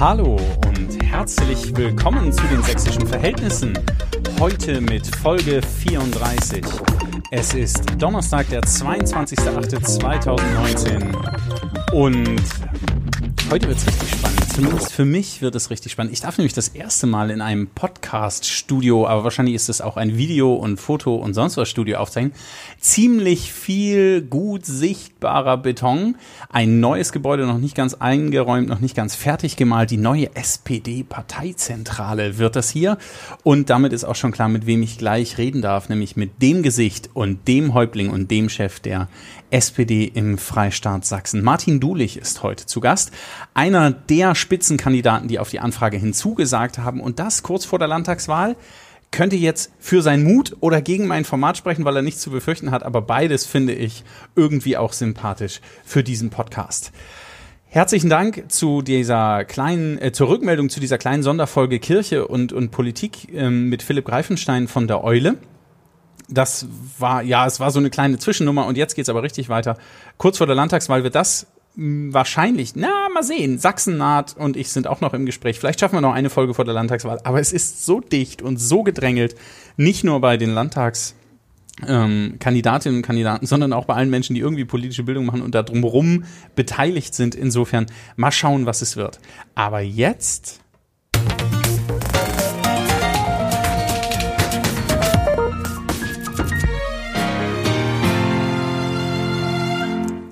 Hallo und herzlich willkommen zu den sächsischen Verhältnissen. Heute mit Folge 34. Es ist Donnerstag, der 22.08.2019 und heute wird es richtig spannend. Zumindest für mich wird es richtig spannend. Ich darf nämlich das erste Mal in einem Podcast-Studio, aber wahrscheinlich ist es auch ein Video- und Foto- und sonst was Studio aufzeichnen. Ziemlich viel gut sichtbarer Beton. Ein neues Gebäude, noch nicht ganz eingeräumt, noch nicht ganz fertig gemalt. Die neue SPD-Parteizentrale wird das hier. Und damit ist auch schon klar, mit wem ich gleich reden darf, nämlich mit dem Gesicht und dem Häuptling und dem Chef der SPD im Freistaat Sachsen. Martin Dulich ist heute zu Gast. Einer der Spitzenkandidaten, die auf die Anfrage hinzugesagt haben und das kurz vor der Landtagswahl, könnte jetzt für seinen Mut oder gegen mein Format sprechen, weil er nichts zu befürchten hat, aber beides finde ich irgendwie auch sympathisch für diesen Podcast. Herzlichen Dank zu dieser kleinen, äh, zur Rückmeldung zu dieser kleinen Sonderfolge Kirche und, und Politik ähm, mit Philipp Greifenstein von der Eule. Das war, ja, es war so eine kleine Zwischennummer und jetzt geht's aber richtig weiter. Kurz vor der Landtagswahl wird das wahrscheinlich, na, mal sehen, Sachsen naht und ich sind auch noch im Gespräch. Vielleicht schaffen wir noch eine Folge vor der Landtagswahl. Aber es ist so dicht und so gedrängelt, nicht nur bei den Landtags- ähm, Kandidatinnen und Kandidaten, sondern auch bei allen Menschen, die irgendwie politische Bildung machen und da drumherum beteiligt sind. Insofern mal schauen, was es wird. Aber jetzt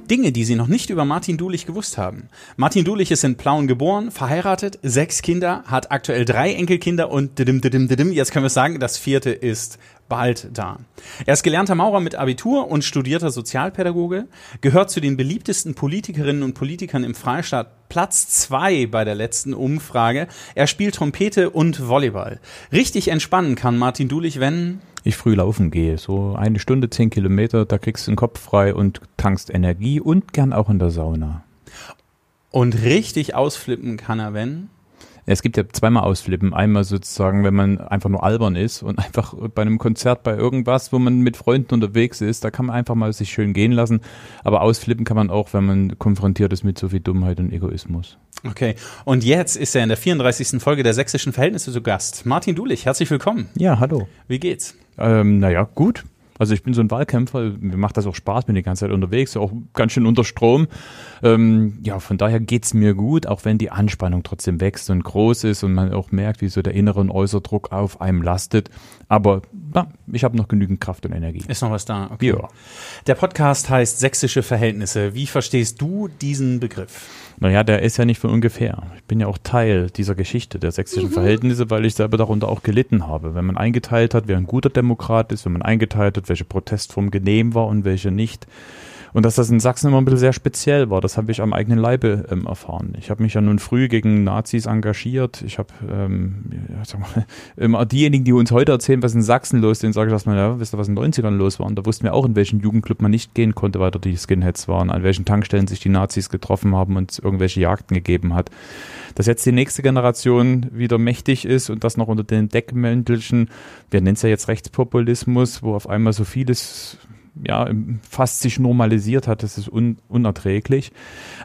Dinge, die Sie noch nicht über Martin Dulich gewusst haben. Martin Dulich ist in Plauen geboren, verheiratet, sechs Kinder, hat aktuell drei Enkelkinder und jetzt können wir sagen, das vierte ist bald da. Er ist gelernter Maurer mit Abitur und studierter Sozialpädagoge, gehört zu den beliebtesten Politikerinnen und Politikern im Freistaat, Platz zwei bei der letzten Umfrage. Er spielt Trompete und Volleyball. Richtig entspannen kann Martin Dulich, wenn ich früh laufen gehe. So eine Stunde, zehn Kilometer, da kriegst du den Kopf frei und tankst Energie und gern auch in der Sauna. Und richtig ausflippen kann er, wenn? Es gibt ja zweimal Ausflippen. Einmal sozusagen, wenn man einfach nur albern ist und einfach bei einem Konzert, bei irgendwas, wo man mit Freunden unterwegs ist, da kann man einfach mal sich schön gehen lassen. Aber ausflippen kann man auch, wenn man konfrontiert ist mit so viel Dummheit und Egoismus. Okay. Und jetzt ist er in der 34. Folge der Sächsischen Verhältnisse zu Gast. Martin Dulich, herzlich willkommen. Ja, hallo. Wie geht's? Ähm, naja, gut. Also ich bin so ein Wahlkämpfer, mir macht das auch Spaß, bin die ganze Zeit unterwegs, auch ganz schön unter Strom. Ähm, ja, von daher geht's mir gut, auch wenn die Anspannung trotzdem wächst und groß ist und man auch merkt, wie so der innere und äußere Druck auf einem lastet. Aber na, ich habe noch genügend Kraft und Energie. Ist noch was da? Okay. Ja. Der Podcast heißt Sächsische Verhältnisse. Wie verstehst du diesen Begriff? Naja, der ist ja nicht von ungefähr. Ich bin ja auch Teil dieser Geschichte der sächsischen mhm. Verhältnisse, weil ich selber darunter auch gelitten habe. Wenn man eingeteilt hat, wer ein guter Demokrat ist, wenn man eingeteilt hat, welche Protestform genehm war und welche nicht, und dass das in Sachsen immer ein bisschen sehr speziell war, das habe ich am eigenen Leibe ähm, erfahren. Ich habe mich ja nun früh gegen Nazis engagiert. Ich habe ähm, ja, sag mal, immer diejenigen, die uns heute erzählen, was in Sachsen los ist, denen sage ich erstmal, ja, wisst ihr, was in den 90ern los war? Und da wussten wir auch, in welchen Jugendclub man nicht gehen konnte, weil dort die Skinheads waren, an welchen Tankstellen sich die Nazis getroffen haben und irgendwelche Jagden gegeben hat. Dass jetzt die nächste Generation wieder mächtig ist und das noch unter den Deckmäntelchen, wir nennen es ja jetzt Rechtspopulismus, wo auf einmal so vieles ja, fast sich normalisiert hat, das ist un unerträglich.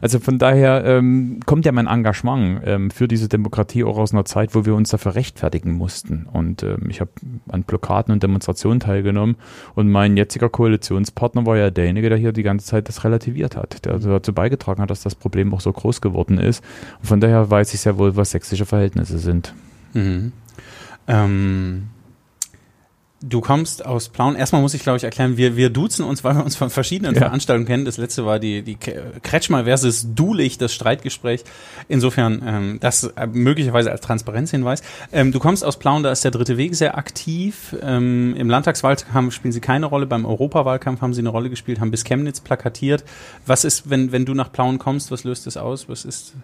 Also von daher ähm, kommt ja mein Engagement ähm, für diese Demokratie auch aus einer Zeit, wo wir uns dafür rechtfertigen mussten. Und ähm, ich habe an Blockaden und Demonstrationen teilgenommen und mein jetziger Koalitionspartner war ja derjenige, der hier die ganze Zeit das relativiert hat, der dazu beigetragen hat, dass das Problem auch so groß geworden ist. Und von daher weiß ich sehr wohl, was sächsische Verhältnisse sind. Mhm. Ähm Du kommst aus Plauen. Erstmal muss ich, glaube ich, erklären, wir, wir duzen uns, weil wir uns von verschiedenen ja. Veranstaltungen kennen. Das letzte war die, die Kretschmer versus Dulich, das Streitgespräch. Insofern, ähm, das äh, möglicherweise als Transparenzhinweis. Ähm, du kommst aus Plauen, da ist der Dritte Weg sehr aktiv. Ähm, Im Landtagswahlkampf spielen sie keine Rolle. Beim Europawahlkampf haben sie eine Rolle gespielt, haben bis Chemnitz plakatiert. Was ist, wenn, wenn du nach Plauen kommst, was löst das aus? Was ist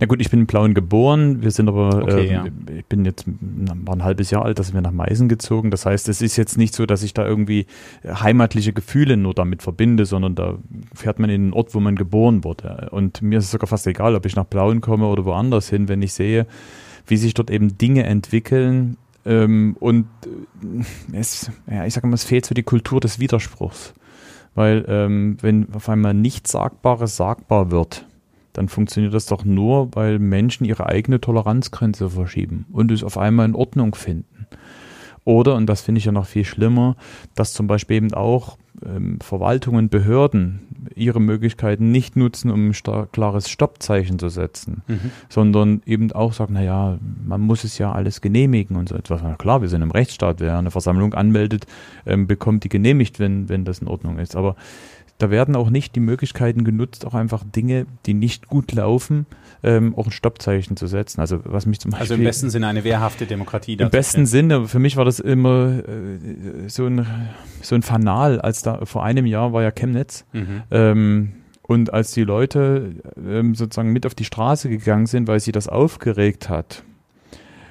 na gut, ich bin in Plauen geboren. Wir sind aber, okay, äh, ja. ich bin jetzt war ein halbes Jahr alt, da sind wir nach Meißen gezogen. Das heißt, es ist jetzt nicht so, dass ich da irgendwie heimatliche Gefühle nur damit verbinde, sondern da fährt man in den Ort, wo man geboren wurde. Und mir ist es sogar fast egal, ob ich nach Plauen komme oder woanders hin, wenn ich sehe, wie sich dort eben Dinge entwickeln. Ähm, und äh, es, ja, ich sage mal, es fehlt so die Kultur des Widerspruchs. Weil ähm, wenn auf einmal nichts Sagbares sagbar wird, dann funktioniert das doch nur, weil Menschen ihre eigene Toleranzgrenze verschieben und es auf einmal in Ordnung finden. Oder, und das finde ich ja noch viel schlimmer, dass zum Beispiel eben auch ähm, Verwaltungen, Behörden ihre Möglichkeiten nicht nutzen, um ein klares Stoppzeichen zu setzen, mhm. sondern eben auch sagen, naja, man muss es ja alles genehmigen und so etwas. Na klar, wir sind im Rechtsstaat, wer eine Versammlung anmeldet, ähm, bekommt die genehmigt, wenn, wenn das in Ordnung ist. Aber da werden auch nicht die Möglichkeiten genutzt, auch einfach Dinge, die nicht gut laufen, ähm, auch ein Stoppzeichen zu setzen. Also was mich zum Beispiel also im besten Sinne eine wehrhafte Demokratie. Im besten Sinne. Für mich war das immer äh, so ein so ein Fanal, als da vor einem Jahr war ja Chemnitz. Mhm. Ähm, und als die Leute ähm, sozusagen mit auf die Straße gegangen sind, weil sie das aufgeregt hat,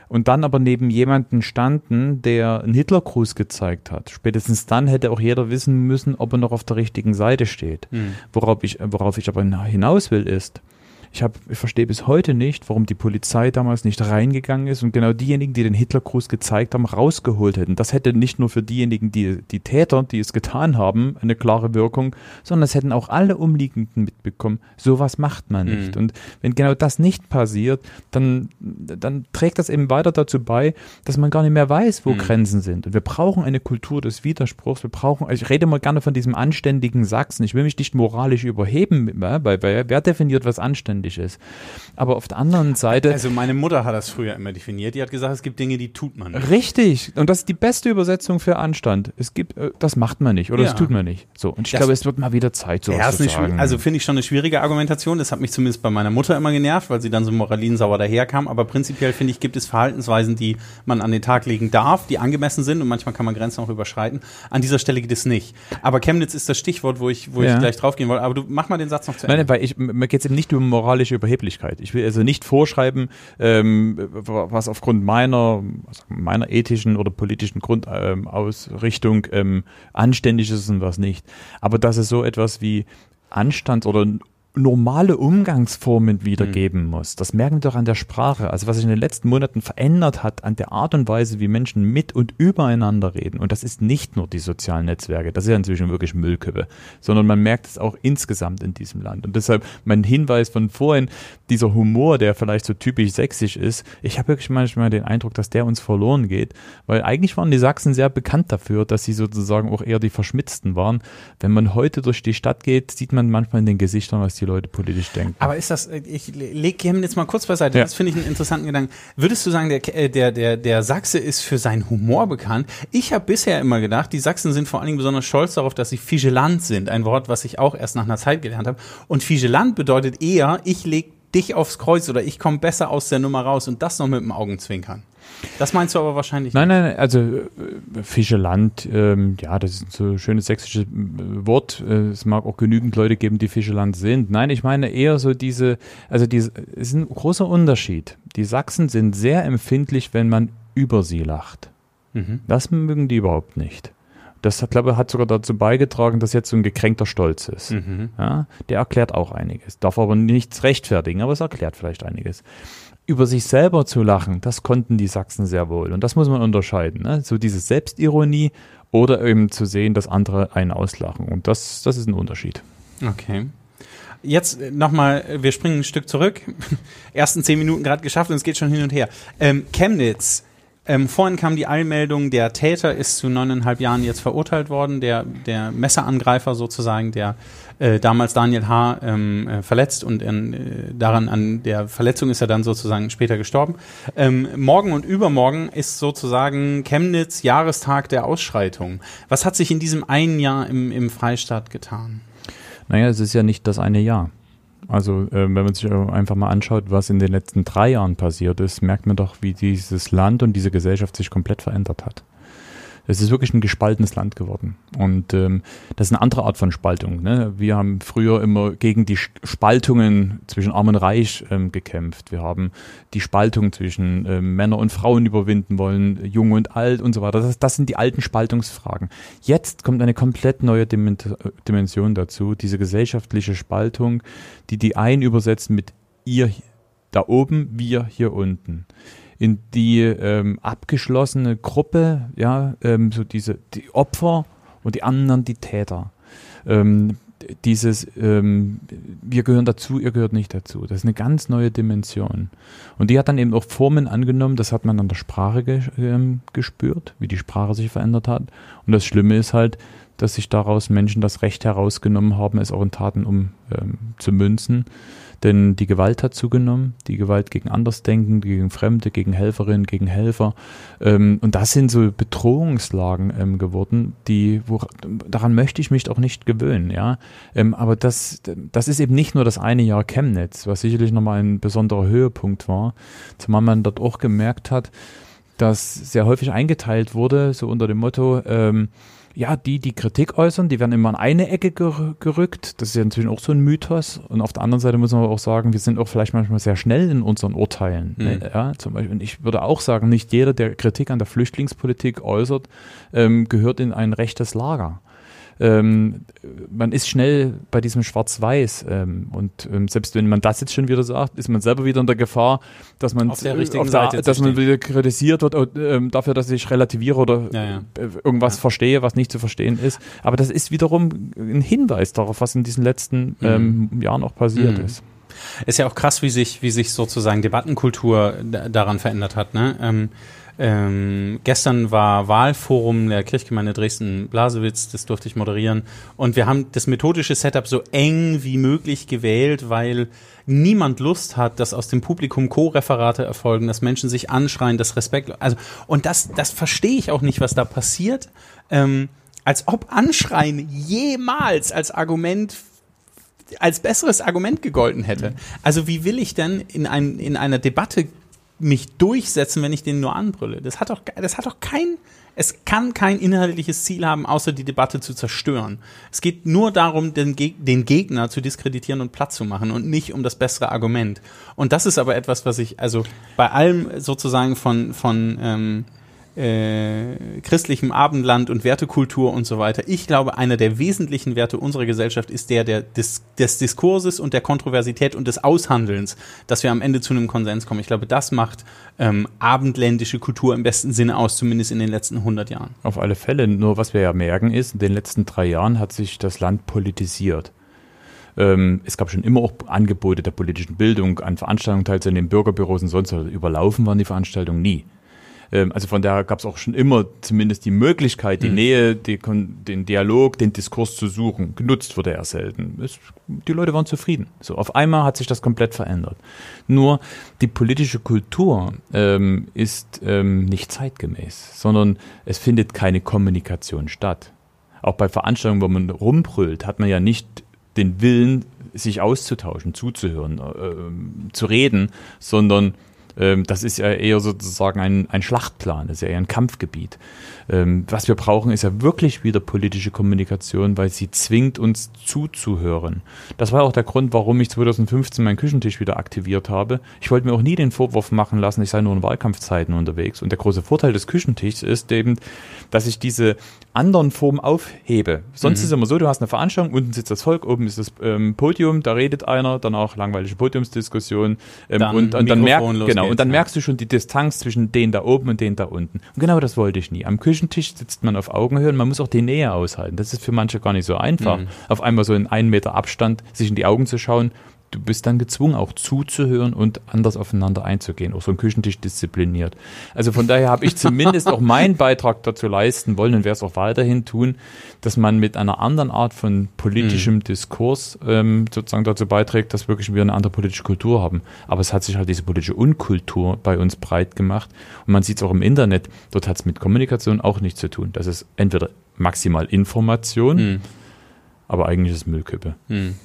und dann aber neben jemanden standen, der einen Hitlergruß gezeigt hat. Spätestens dann hätte auch jeder wissen müssen, ob er noch auf der richtigen Seite steht. Mhm. Worauf, ich, worauf ich aber hinaus will, ist, ich, hab, ich verstehe bis heute nicht, warum die Polizei damals nicht reingegangen ist und genau diejenigen, die den Hitlergruß gezeigt haben, rausgeholt hätten. Das hätte nicht nur für diejenigen, die die Täter, die es getan haben, eine klare Wirkung, sondern es hätten auch alle Umliegenden mitbekommen. Sowas macht man nicht. Mhm. Und wenn genau das nicht passiert, dann, dann trägt das eben weiter dazu bei, dass man gar nicht mehr weiß, wo mhm. Grenzen sind. Und wir brauchen eine Kultur des Widerspruchs. Wir brauchen, also ich rede mal gerne von diesem anständigen Sachsen. Ich will mich nicht moralisch überheben, weil, weil wer definiert, was anständig notwendig ist. Aber auf der anderen Seite. Also meine Mutter hat das früher immer definiert. Die hat gesagt, es gibt Dinge, die tut man nicht. Richtig. Und das ist die beste Übersetzung für Anstand. Es gibt, äh, das macht man nicht oder ja. das tut man nicht. So. Und ich das, glaube, es wird mal wieder Zeit, so ja, zu sagen. Also finde ich schon eine schwierige Argumentation. Das hat mich zumindest bei meiner Mutter immer genervt, weil sie dann so moralinsauer daherkam. Aber prinzipiell finde ich, gibt es Verhaltensweisen, die man an den Tag legen darf, die angemessen sind und manchmal kann man Grenzen auch überschreiten. An dieser Stelle geht es nicht. Aber Chemnitz ist das Stichwort, wo ich, wo ja. ich gleich drauf gehen wollte. Aber du mach mal den Satz noch zu Ende. Nein, weil ich, mir geht es eben nicht um moralische Überheblichkeit. Ich will also nicht vorschreiben, ähm, was aufgrund meiner, meiner ethischen oder politischen Grundausrichtung ähm, ähm, anständig ist und was nicht. Aber dass es so etwas wie Anstand oder normale Umgangsformen wiedergeben mhm. muss. Das merken wir doch an der Sprache. Also was sich in den letzten Monaten verändert hat an der Art und Weise, wie Menschen mit und übereinander reden. Und das ist nicht nur die sozialen Netzwerke, das ist ja inzwischen wirklich Müllkippe, sondern man merkt es auch insgesamt in diesem Land. Und deshalb mein Hinweis von vorhin, dieser Humor, der vielleicht so typisch sächsisch ist, ich habe wirklich manchmal den Eindruck, dass der uns verloren geht, weil eigentlich waren die Sachsen sehr bekannt dafür, dass sie sozusagen auch eher die Verschmitzten waren. Wenn man heute durch die Stadt geht, sieht man manchmal in den Gesichtern, was die die Leute politisch denken. Aber ist das, ich lege Kevin jetzt mal kurz beiseite, ja. das finde ich einen interessanten Gedanken. Würdest du sagen, der, äh, der, der, der Sachse ist für seinen Humor bekannt? Ich habe bisher immer gedacht, die Sachsen sind vor allen Dingen besonders stolz darauf, dass sie vigilant sind. Ein Wort, was ich auch erst nach einer Zeit gelernt habe. Und vigilant bedeutet eher, ich lege dich aufs Kreuz oder ich komme besser aus der Nummer raus und das noch mit dem Augenzwinkern. Das meinst du aber wahrscheinlich nein, nicht. Nein, nein, also äh, Fischeland, ähm, ja, das ist so ein schönes sächsisches äh, Wort. Äh, es mag auch genügend Leute geben, die Fischeland sind. Nein, ich meine eher so diese, also diese, es ist ein großer Unterschied. Die Sachsen sind sehr empfindlich, wenn man über sie lacht. Mhm. Das mögen die überhaupt nicht. Das, glaube ich, hat sogar dazu beigetragen, dass jetzt so ein gekränkter Stolz ist. Mhm. Ja, der erklärt auch einiges. Darf aber nichts rechtfertigen, aber es erklärt vielleicht einiges über sich selber zu lachen, das konnten die Sachsen sehr wohl. Und das muss man unterscheiden. Ne? So diese Selbstironie oder eben zu sehen, dass andere einen auslachen. Und das, das ist ein Unterschied. Okay. Jetzt nochmal, wir springen ein Stück zurück. Ersten zehn Minuten gerade geschafft und es geht schon hin und her. Ähm, Chemnitz ähm, vorhin kam die Einmeldung, der Täter ist zu neuneinhalb Jahren jetzt verurteilt worden, der, der Messerangreifer sozusagen, der äh, damals Daniel H. Ähm, äh, verletzt und in, äh, daran an der Verletzung ist er dann sozusagen später gestorben. Ähm, morgen und übermorgen ist sozusagen Chemnitz Jahrestag der Ausschreitung. Was hat sich in diesem einen Jahr im, im Freistaat getan? Naja, es ist ja nicht das eine Jahr. Also äh, wenn man sich einfach mal anschaut, was in den letzten drei Jahren passiert ist, merkt man doch, wie dieses Land und diese Gesellschaft sich komplett verändert hat. Es ist wirklich ein gespaltenes Land geworden. Und ähm, das ist eine andere Art von Spaltung. Ne? Wir haben früher immer gegen die Spaltungen zwischen Arm und Reich ähm, gekämpft. Wir haben die Spaltung zwischen ähm, Männer und Frauen überwinden wollen, jung und alt und so weiter. Das, das sind die alten Spaltungsfragen. Jetzt kommt eine komplett neue Dimension dazu, diese gesellschaftliche Spaltung, die die einen übersetzen mit ihr da oben, wir hier unten in die ähm, abgeschlossene Gruppe, ja, ähm, so diese die Opfer und die anderen die Täter. Ähm, dieses, ähm, wir gehören dazu, ihr gehört nicht dazu. Das ist eine ganz neue Dimension. Und die hat dann eben auch Formen angenommen, das hat man an der Sprache ge ähm, gespürt, wie die Sprache sich verändert hat. Und das Schlimme ist halt, dass sich daraus Menschen das Recht herausgenommen haben, es auch in Taten um ähm, zu münzen. Denn die Gewalt hat zugenommen, die Gewalt gegen Andersdenken, gegen Fremde, gegen Helferinnen, gegen Helfer. Ähm, und das sind so Bedrohungslagen ähm, geworden, die, wo, daran möchte ich mich auch nicht gewöhnen, ja. Ähm, aber das, das ist eben nicht nur das eine Jahr Chemnitz, was sicherlich nochmal ein besonderer Höhepunkt war, zumal man dort auch gemerkt hat, dass sehr häufig eingeteilt wurde, so unter dem Motto, ähm, ja, die, die Kritik äußern, die werden immer in eine Ecke ger gerückt. Das ist ja inzwischen auch so ein Mythos. Und auf der anderen Seite muss man aber auch sagen, wir sind auch vielleicht manchmal sehr schnell in unseren Urteilen. Mhm. Ja, zum Beispiel. Und ich würde auch sagen, nicht jeder, der Kritik an der Flüchtlingspolitik äußert, ähm, gehört in ein rechtes Lager ähm, man ist schnell bei diesem Schwarz-Weiß ähm, und ähm, selbst wenn man das jetzt schon wieder sagt, ist man selber wieder in der Gefahr, dass man auf der richtigen auf der, Seite dass man wieder kritisiert wird äh, dafür, dass ich relativiere oder ja, ja. Äh, irgendwas ja. verstehe, was nicht zu verstehen ist. Aber das ist wiederum ein Hinweis darauf, was in diesen letzten mhm. ähm, Jahren auch passiert mhm. ist. Ist ja auch krass, wie sich, wie sich sozusagen Debattenkultur daran verändert hat. Ne? Ähm, gestern war Wahlforum der Kirchgemeinde Dresden-Blasewitz, das durfte ich moderieren. Und wir haben das methodische Setup so eng wie möglich gewählt, weil niemand Lust hat, dass aus dem Publikum Co-Referate erfolgen, dass Menschen sich anschreien, dass Respekt, also, und das, das verstehe ich auch nicht, was da passiert. Ähm, als ob Anschreien jemals als Argument als besseres Argument gegolten hätte. Also wie will ich denn in, ein, in einer Debatte mich durchsetzen, wenn ich den nur anbrülle. Das hat doch, das hat doch kein, es kann kein inhaltliches Ziel haben, außer die Debatte zu zerstören. Es geht nur darum, den, den Gegner zu diskreditieren und platt zu machen und nicht um das bessere Argument. Und das ist aber etwas, was ich, also bei allem sozusagen von, von, ähm, äh, christlichem Abendland und Wertekultur und so weiter. Ich glaube, einer der wesentlichen Werte unserer Gesellschaft ist der, der des, des Diskurses und der Kontroversität und des Aushandelns, dass wir am Ende zu einem Konsens kommen. Ich glaube, das macht ähm, abendländische Kultur im besten Sinne aus, zumindest in den letzten 100 Jahren. Auf alle Fälle. Nur was wir ja merken ist, in den letzten drei Jahren hat sich das Land politisiert ähm, es gab schon immer auch Angebote der politischen Bildung, an Veranstaltungen teilzunehmen, Bürgerbüros und sonst was. Überlaufen waren die Veranstaltungen nie. Ähm, also von daher gab es auch schon immer zumindest die Möglichkeit, die mhm. Nähe, die, den Dialog, den Diskurs zu suchen. Genutzt wurde er selten. Es, die Leute waren zufrieden. So auf einmal hat sich das komplett verändert. Nur die politische Kultur ähm, ist ähm, nicht zeitgemäß, sondern es findet keine Kommunikation statt. Auch bei Veranstaltungen, wo man rumbrüllt, hat man ja nicht den Willen, sich auszutauschen, zuzuhören, äh, zu reden, sondern ähm, das ist ja eher sozusagen ein, ein Schlachtplan, das ist ja eher ein Kampfgebiet. Ähm, was wir brauchen, ist ja wirklich wieder politische Kommunikation, weil sie zwingt uns zuzuhören. Das war auch der Grund, warum ich 2015 meinen Küchentisch wieder aktiviert habe. Ich wollte mir auch nie den Vorwurf machen lassen, ich sei nur in Wahlkampfzeiten unterwegs. Und der große Vorteil des Küchentischs ist eben, dass ich diese anderen Formen aufhebe. Sonst mhm. ist es immer so, du hast eine Veranstaltung, unten sitzt das Volk, oben ist das ähm, Podium, da redet einer, danach langweilige Podiumsdiskussion ähm, dann und, und dann merkt, genau, und dann merkst du schon die Distanz zwischen denen da oben und denen da unten. Und genau das wollte ich nie. Am Küchentisch Küchentisch sitzt man auf Augenhöhe und man muss auch die Nähe aushalten. Das ist für manche gar nicht so einfach, mhm. auf einmal so in einen Meter Abstand sich in die Augen zu schauen du bist dann gezwungen, auch zuzuhören und anders aufeinander einzugehen. Auch so ein Küchentisch diszipliniert. Also von daher habe ich zumindest auch meinen Beitrag dazu leisten wollen und werde es auch weiterhin tun, dass man mit einer anderen Art von politischem mhm. Diskurs ähm, sozusagen dazu beiträgt, dass wirklich wir eine andere politische Kultur haben. Aber es hat sich halt diese politische Unkultur bei uns breit gemacht. Und man sieht es auch im Internet. Dort hat es mit Kommunikation auch nichts zu tun. Das ist entweder maximal Information. Mhm aber eigentlich ist es Müllkippe. Hm.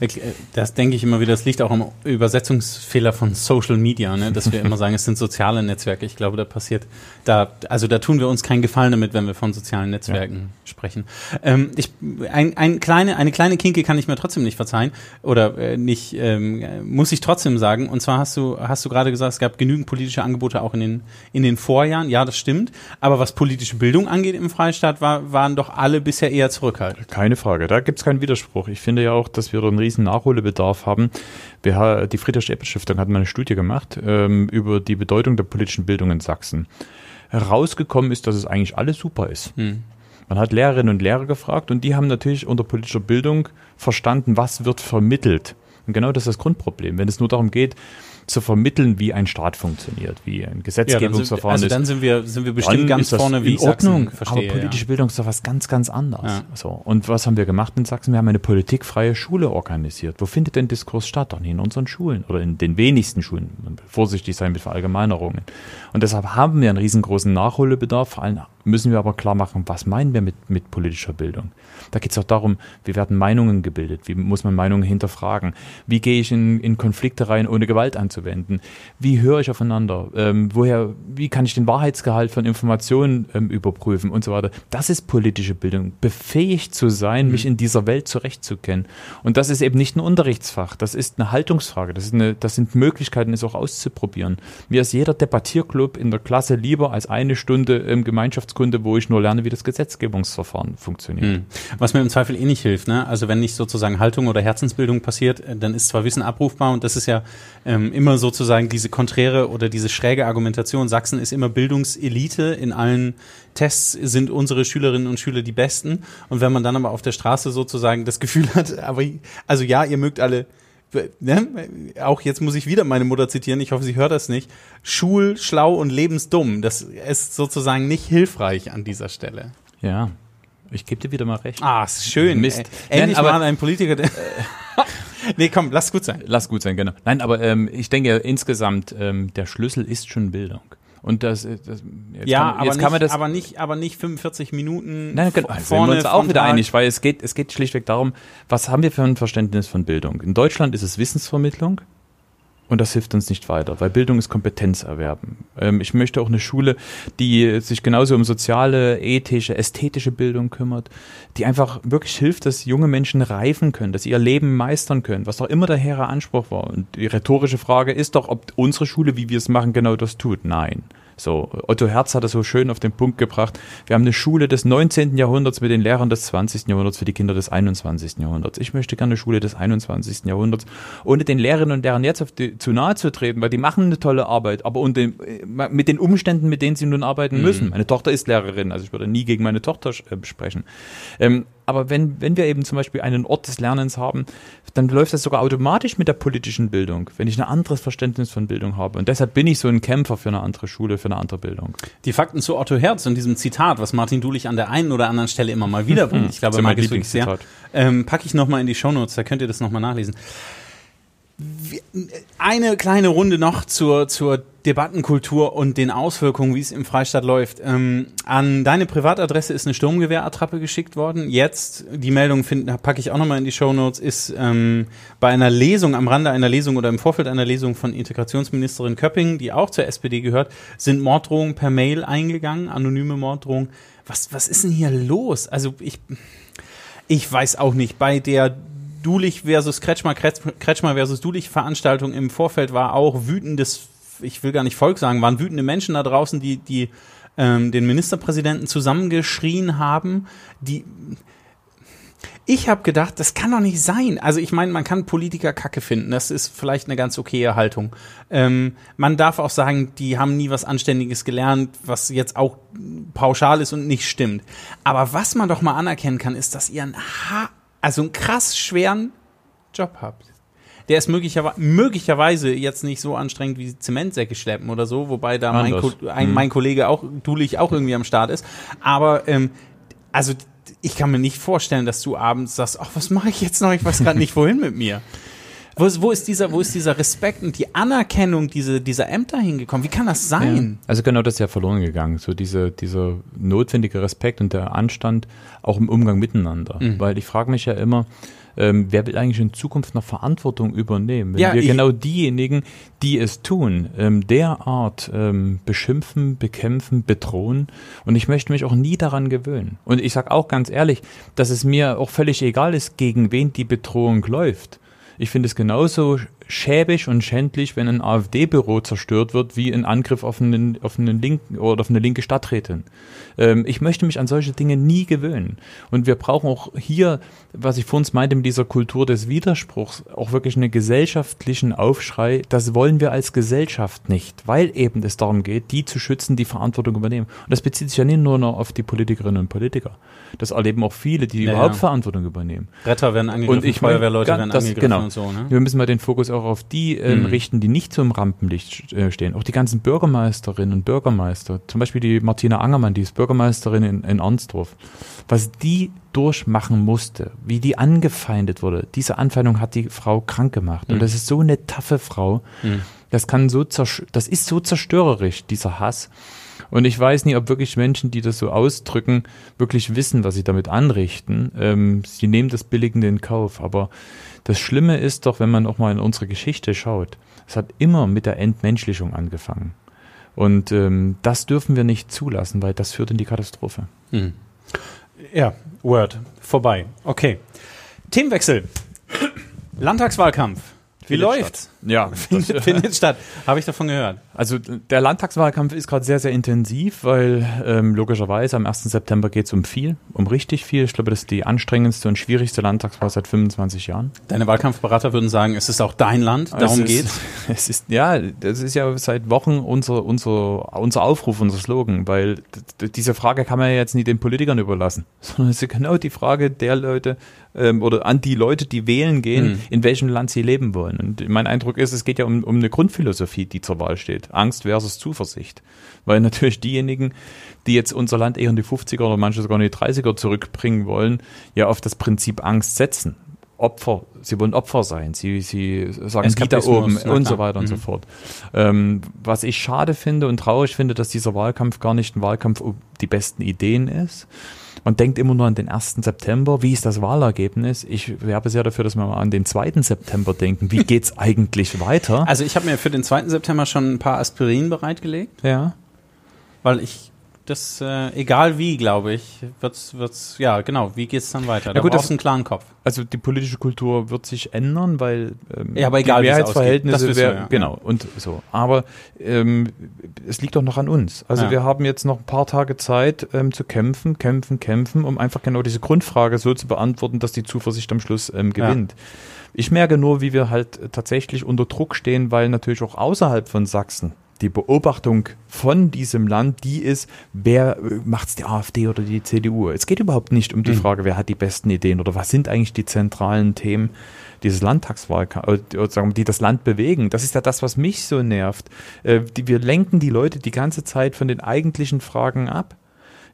Äh, das denke ich immer wieder, das liegt auch am Übersetzungsfehler von Social Media, ne? dass wir immer sagen, es sind soziale Netzwerke. Ich glaube, da passiert, da, also da tun wir uns keinen Gefallen damit, wenn wir von sozialen Netzwerken ja. sprechen. Ähm, ich, ein, ein kleine, eine kleine Kinke kann ich mir trotzdem nicht verzeihen oder äh, nicht, ähm, muss ich trotzdem sagen. Und zwar hast du, hast du gerade gesagt, es gab genügend politische Angebote auch in den, in den Vorjahren. Ja, das stimmt. Aber was politische Bildung angeht im Freistaat, war, waren doch alle bisher eher zurückhaltend. Keine Frage. Da gibt es keinen Widerspruch. Ich finde ja auch, dass wir einen riesen Nachholbedarf haben. Wir, die Friedrich-Ebert-Stiftung hat mal eine Studie gemacht ähm, über die Bedeutung der politischen Bildung in Sachsen. Herausgekommen ist, dass es eigentlich alles super ist. Hm. Man hat Lehrerinnen und Lehrer gefragt und die haben natürlich unter politischer Bildung verstanden, was wird vermittelt. Und genau das ist das Grundproblem. Wenn es nur darum geht, zu vermitteln, wie ein Staat funktioniert, wie ein Gesetzgebungsverfahren ja, dann sind, also dann sind wir, sind wir bestimmt ganz vorne, wie in Ordnung. Verstehe, aber politische ja. Bildung ist doch was ganz, ganz anderes. Ja. So. Und was haben wir gemacht in Sachsen? Wir haben eine politikfreie Schule organisiert. Wo findet denn Diskurs statt? Doch nicht in unseren Schulen oder in den wenigsten Schulen. Vorsichtig sein mit Verallgemeinerungen. Und deshalb haben wir einen riesengroßen Nachholbedarf. Vor allem müssen wir aber klar machen, was meinen wir mit, mit politischer Bildung. Da geht es auch darum, wie werden Meinungen gebildet, wie muss man Meinungen hinterfragen, wie gehe ich in, in Konflikte rein, ohne Gewalt anzuwenden, wie höre ich aufeinander, ähm, woher, wie kann ich den Wahrheitsgehalt von Informationen ähm, überprüfen und so weiter. Das ist politische Bildung, befähigt zu sein, mhm. mich in dieser Welt zurechtzukennen. Und das ist eben nicht ein Unterrichtsfach, das ist eine Haltungsfrage, das, ist eine, das sind Möglichkeiten, es auch auszuprobieren. Mir ist jeder Debattierclub in der Klasse lieber als eine Stunde im Gemeinschaftskunde, wo ich nur lerne, wie das Gesetzgebungsverfahren funktioniert. Mhm. Was mir im Zweifel eh nicht hilft, ne? Also wenn nicht sozusagen Haltung oder Herzensbildung passiert, äh, dann ist zwar Wissen abrufbar und das ist ja ähm, immer sozusagen diese konträre oder diese schräge Argumentation. Sachsen ist immer Bildungselite. In allen Tests sind unsere Schülerinnen und Schüler die Besten. Und wenn man dann aber auf der Straße sozusagen das Gefühl hat, aber also ja, ihr mögt alle Ne? auch jetzt muss ich wieder meine Mutter zitieren, ich hoffe, sie hört das nicht. Schul, schlau und lebensdumm. Das ist sozusagen nicht hilfreich an dieser Stelle. Ja, ich gebe dir wieder mal recht. Ah, ist schön. Mist. Äh, endlich Nein, aber, mal ein Politiker, der Nee, komm, lass gut sein. Lass gut sein, genau. Nein, aber ähm, ich denke insgesamt, ähm, der Schlüssel ist schon Bildung. Und das, äh, das jetzt ja, kann, aber, jetzt nicht, kann man das, aber nicht, aber nicht 45 Minuten. Nein, genau, vorne sind wir uns auch wieder einig, weil es geht, es geht schlichtweg darum, was haben wir für ein Verständnis von Bildung? In Deutschland ist es Wissensvermittlung. Und das hilft uns nicht weiter, weil Bildung ist Kompetenzerwerben. Ähm, ich möchte auch eine Schule, die sich genauso um soziale, ethische, ästhetische Bildung kümmert, die einfach wirklich hilft, dass junge Menschen reifen können, dass sie ihr Leben meistern können, was doch immer der hehre Anspruch war. Und die rhetorische Frage ist doch, ob unsere Schule, wie wir es machen, genau das tut. Nein. So, Otto Herz hat es so schön auf den Punkt gebracht. Wir haben eine Schule des 19. Jahrhunderts mit den Lehrern des 20. Jahrhunderts für die Kinder des 21. Jahrhunderts. Ich möchte gerne eine Schule des 21. Jahrhunderts, ohne den Lehrerinnen und Lehrern jetzt die, zu nahe zu treten, weil die machen eine tolle Arbeit, aber und den, mit den Umständen, mit denen sie nun arbeiten mhm. müssen. Meine Tochter ist Lehrerin, also ich würde nie gegen meine Tochter äh, sprechen. Ähm, aber wenn, wenn wir eben zum Beispiel einen Ort des Lernens haben, dann läuft das sogar automatisch mit der politischen Bildung, wenn ich ein anderes Verständnis von Bildung habe. Und deshalb bin ich so ein Kämpfer für eine andere Schule, für eine andere Bildung. Die Fakten zu Otto Herz und diesem Zitat, was Martin Dulich an der einen oder anderen Stelle immer mal wieder bringt, ich glaube, mag es wirklich sehr, ähm, packe ich nochmal in die Shownotes, da könnt ihr das nochmal nachlesen. Eine kleine Runde noch zur, zur Debattenkultur und den Auswirkungen, wie es im Freistaat läuft. Ähm, an deine Privatadresse ist eine Sturmgewehrattrappe geschickt worden. Jetzt, die Meldung find, packe ich auch nochmal in die Show Notes, ist ähm, bei einer Lesung, am Rande einer Lesung oder im Vorfeld einer Lesung von Integrationsministerin Köpping, die auch zur SPD gehört, sind Morddrohungen per Mail eingegangen, anonyme Morddrohungen. Was, was ist denn hier los? Also ich, ich weiß auch nicht, bei der Dulich versus Kretschmer, Kretschmer versus Dulich Veranstaltung im Vorfeld war auch wütendes, ich will gar nicht Volk sagen, waren wütende Menschen da draußen, die, die ähm, den Ministerpräsidenten zusammengeschrien haben, die ich habe gedacht, das kann doch nicht sein. Also ich meine, man kann Politiker Kacke finden, das ist vielleicht eine ganz okaye Haltung. Ähm, man darf auch sagen, die haben nie was Anständiges gelernt, was jetzt auch pauschal ist und nicht stimmt. Aber was man doch mal anerkennen kann, ist, dass ihr ein ha also einen krass schweren Job habt. Der ist möglicherweise, möglicherweise jetzt nicht so anstrengend wie Zementsäcke schleppen oder so, wobei da mein, Ko ein, mhm. mein, Kollege auch, Dulich auch irgendwie am Start ist. Aber ähm, also ich kann mir nicht vorstellen, dass du abends sagst, ach, was mache ich jetzt noch? Ich weiß gerade nicht, wohin mit mir. Wo ist, wo ist, dieser, wo ist dieser Respekt und die Anerkennung dieser, dieser Ämter hingekommen? Wie kann das sein? Ja, also genau das ist ja verloren gegangen. So diese, dieser notwendige Respekt und der Anstand auch im Umgang miteinander. Mhm. Weil ich frage mich ja immer, ähm, wer will eigentlich in Zukunft noch Verantwortung übernehmen? Wenn ja, wir genau diejenigen, die es tun, ähm, derart ähm, beschimpfen, bekämpfen, bedrohen. Und ich möchte mich auch nie daran gewöhnen. Und ich sage auch ganz ehrlich, dass es mir auch völlig egal ist, gegen wen die Bedrohung läuft. Ich finde es genauso schäbig und schändlich, wenn ein AfD-Büro zerstört wird, wie ein Angriff auf einen, auf einen linken oder auf eine linke Stadträtin. Ähm, ich möchte mich an solche Dinge nie gewöhnen. Und wir brauchen auch hier, was ich vor uns meinte mit dieser Kultur des Widerspruchs, auch wirklich einen gesellschaftlichen Aufschrei. Das wollen wir als Gesellschaft nicht, weil eben es darum geht, die zu schützen, die Verantwortung übernehmen. Und das bezieht sich ja nicht nur noch auf die Politikerinnen und Politiker. Das erleben auch viele, die ja, überhaupt. Verantwortung übernehmen. Retter werden angegriffen, und ich Feuerwehrleute werden das, angegriffen genau. und so. Ne? Wir müssen mal den Fokus auch auf die ähm, mhm. richten, die nicht so im Rampenlicht äh, stehen. Auch die ganzen Bürgermeisterinnen und Bürgermeister. Zum Beispiel die Martina Angermann, die ist Bürgermeisterin in, in Arnsdorf. Was die durchmachen musste, wie die angefeindet wurde. Diese Anfeindung hat die Frau krank gemacht. Mhm. Und das ist so eine taffe Frau. Mhm. Das kann so, das ist so zerstörerisch, dieser Hass. Und ich weiß nie, ob wirklich Menschen, die das so ausdrücken, wirklich wissen, was sie damit anrichten. Ähm, sie nehmen das Billigende in Kauf. Aber das Schlimme ist doch, wenn man auch mal in unsere Geschichte schaut, es hat immer mit der Entmenschlichung angefangen. Und ähm, das dürfen wir nicht zulassen, weil das führt in die Katastrophe. Hm. Ja, Word. Vorbei. Okay. Themenwechsel. Landtagswahlkampf. Wie läuft's? Ja, findet, findet statt. Habe ich davon gehört. Also der Landtagswahlkampf ist gerade sehr, sehr intensiv, weil ähm, logischerweise am 1. September geht es um viel, um richtig viel. Ich glaube, das ist die anstrengendste und schwierigste Landtagswahl seit 25 Jahren. Deine Wahlkampfberater würden sagen, es ist auch dein Land, darum geht es. Ist, ja, das ist ja seit Wochen unser, unser, unser Aufruf, unser Slogan, weil diese Frage kann man ja jetzt nicht den Politikern überlassen, sondern es ist genau die Frage der Leute ähm, oder an die Leute, die wählen gehen, mhm. in welchem Land sie leben wollen. Und mein Eindruck ist, es geht ja um, um eine Grundphilosophie, die zur Wahl steht. Angst versus Zuversicht. Weil natürlich diejenigen, die jetzt unser Land eher in die 50er oder manche sogar in die 30er zurückbringen wollen, ja auf das Prinzip Angst setzen. Opfer, sie wollen Opfer sein, sie, sie sagen, die da oben und so weiter und mhm. so fort. Ähm, was ich schade finde und traurig finde, dass dieser Wahlkampf gar nicht ein Wahlkampf um die besten Ideen ist, man denkt immer nur an den 1. September. Wie ist das Wahlergebnis? Ich werbe sehr dafür, dass wir mal an den 2. September denken. Wie geht es eigentlich weiter? Also ich habe mir für den 2. September schon ein paar Aspirin bereitgelegt. Ja. Weil ich das, äh, egal wie, glaube ich, wird's, wird's, ja, genau, wie geht's dann weiter? Da ja, gut, brauchst einen klaren Kopf. Also die politische Kultur wird sich ändern, weil ähm, ja, aber egal, die Mehrheitsverhältnisse wär, ja. genau und so. Aber ähm, es liegt doch noch an uns. Also ja. wir haben jetzt noch ein paar Tage Zeit ähm, zu kämpfen, kämpfen, kämpfen, um einfach genau diese Grundfrage so zu beantworten, dass die Zuversicht am Schluss ähm, gewinnt. Ich merke nur, wie wir halt tatsächlich unter Druck stehen, weil natürlich auch außerhalb von Sachsen die Beobachtung von diesem Land, die ist, wer äh, macht's die AfD oder die CDU? Es geht überhaupt nicht um die mhm. Frage, wer hat die besten Ideen oder was sind eigentlich die zentralen Themen dieses Landtagswahlkampf, äh, die das Land bewegen. Das ist ja das, was mich so nervt. Äh, wir lenken die Leute die ganze Zeit von den eigentlichen Fragen ab.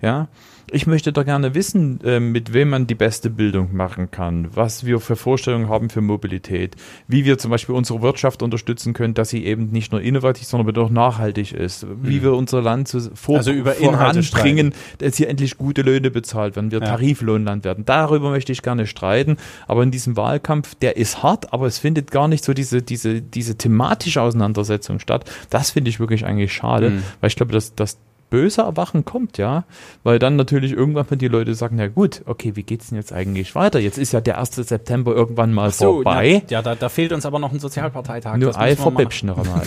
Ja, ich möchte da gerne wissen, äh, mit wem man die beste Bildung machen kann, was wir für Vorstellungen haben für Mobilität, wie wir zum Beispiel unsere Wirtschaft unterstützen können, dass sie eben nicht nur innovativ, sondern auch nachhaltig ist, wie hm. wir unser Land so vor also über voranbringen, dass hier endlich gute Löhne bezahlt werden, wir ja. Tariflohnland werden. Darüber möchte ich gerne streiten, aber in diesem Wahlkampf, der ist hart, aber es findet gar nicht so diese, diese, diese thematische Auseinandersetzung statt. Das finde ich wirklich eigentlich schade, mhm. weil ich glaube, dass, dass böse Erwachen kommt, ja. Weil dann natürlich irgendwann die Leute sagen, na gut, okay, wie geht's denn jetzt eigentlich weiter? Jetzt ist ja der 1. September irgendwann mal so, vorbei. Na, ja, da, da, fehlt uns aber noch ein Sozialparteitag. Nur Ei verbibschen mal.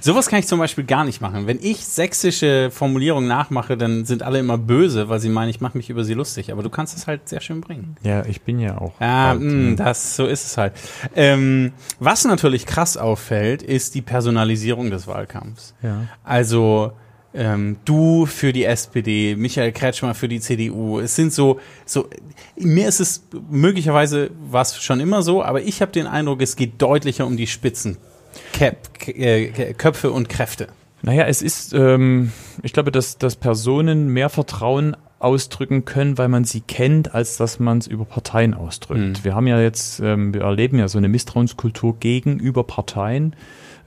Sowas kann ich zum Beispiel gar nicht machen. Wenn ich sächsische Formulierungen nachmache, dann sind alle immer böse, weil sie meinen, ich mache mich über sie lustig. Aber du kannst es halt sehr schön bringen. Ja, ich bin ja auch. Ja, mh, mm, das, so ist es halt. Ähm, was natürlich krass auffällt, ist die Personalisierung des Wahlkampfs. Ja. Also, ähm, du für die SPD, Michael Kretschmer für die CDU. Es sind so, so mir ist es möglicherweise war es schon immer so, aber ich habe den Eindruck, es geht deutlicher um die Spitzen. Cap, äh, Köpfe und Kräfte. Naja, es ist, ähm, ich glaube, dass, dass Personen mehr Vertrauen ausdrücken können, weil man sie kennt, als dass man es über Parteien ausdrückt. Mhm. Wir haben ja jetzt, ähm, wir erleben ja so eine Misstrauenskultur gegenüber Parteien.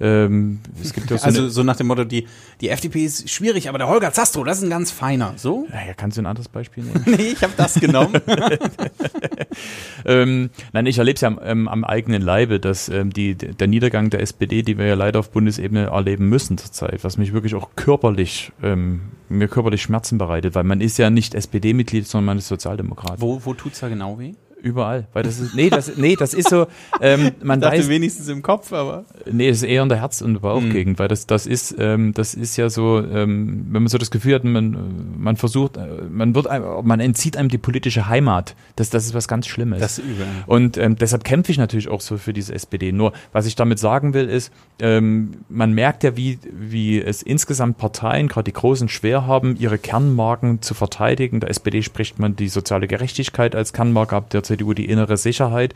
Ähm, es gibt ja so also so nach dem Motto, die, die FDP ist schwierig, aber der Holger Zastro, das ist ein ganz feiner. So? Naja, kannst du ein anderes Beispiel nehmen? nee, ich habe das genommen. ähm, nein, ich erlebe es ja ähm, am eigenen Leibe, dass ähm, die, der Niedergang der SPD, die wir ja leider auf Bundesebene erleben müssen zurzeit, was mich wirklich auch körperlich, ähm, mir körperlich Schmerzen bereitet, weil man ist ja nicht SPD-Mitglied, sondern man ist Sozialdemokrat. Wo, wo tut's da genau weh? Überall, weil das ist, nee, das, nee, das ist so, ähm, man Ich dachte weiß, wenigstens im Kopf, aber. nee, es ist eher in der Herz- und Bauchgegend, weil das, das ist, ähm, das ist ja so, ähm, wenn man so das Gefühl hat, man, man versucht, äh, man wird, man entzieht einem die politische Heimat. Das, das ist was ganz Schlimmes. Das übel. Und ähm, deshalb kämpfe ich natürlich auch so für diese SPD. Nur, was ich damit sagen will, ist, ähm, man merkt ja, wie, wie es insgesamt Parteien, gerade die Großen, schwer haben, ihre Kernmarken zu verteidigen. Der SPD spricht man die soziale Gerechtigkeit als Kernmarke ab, der CDU die innere Sicherheit.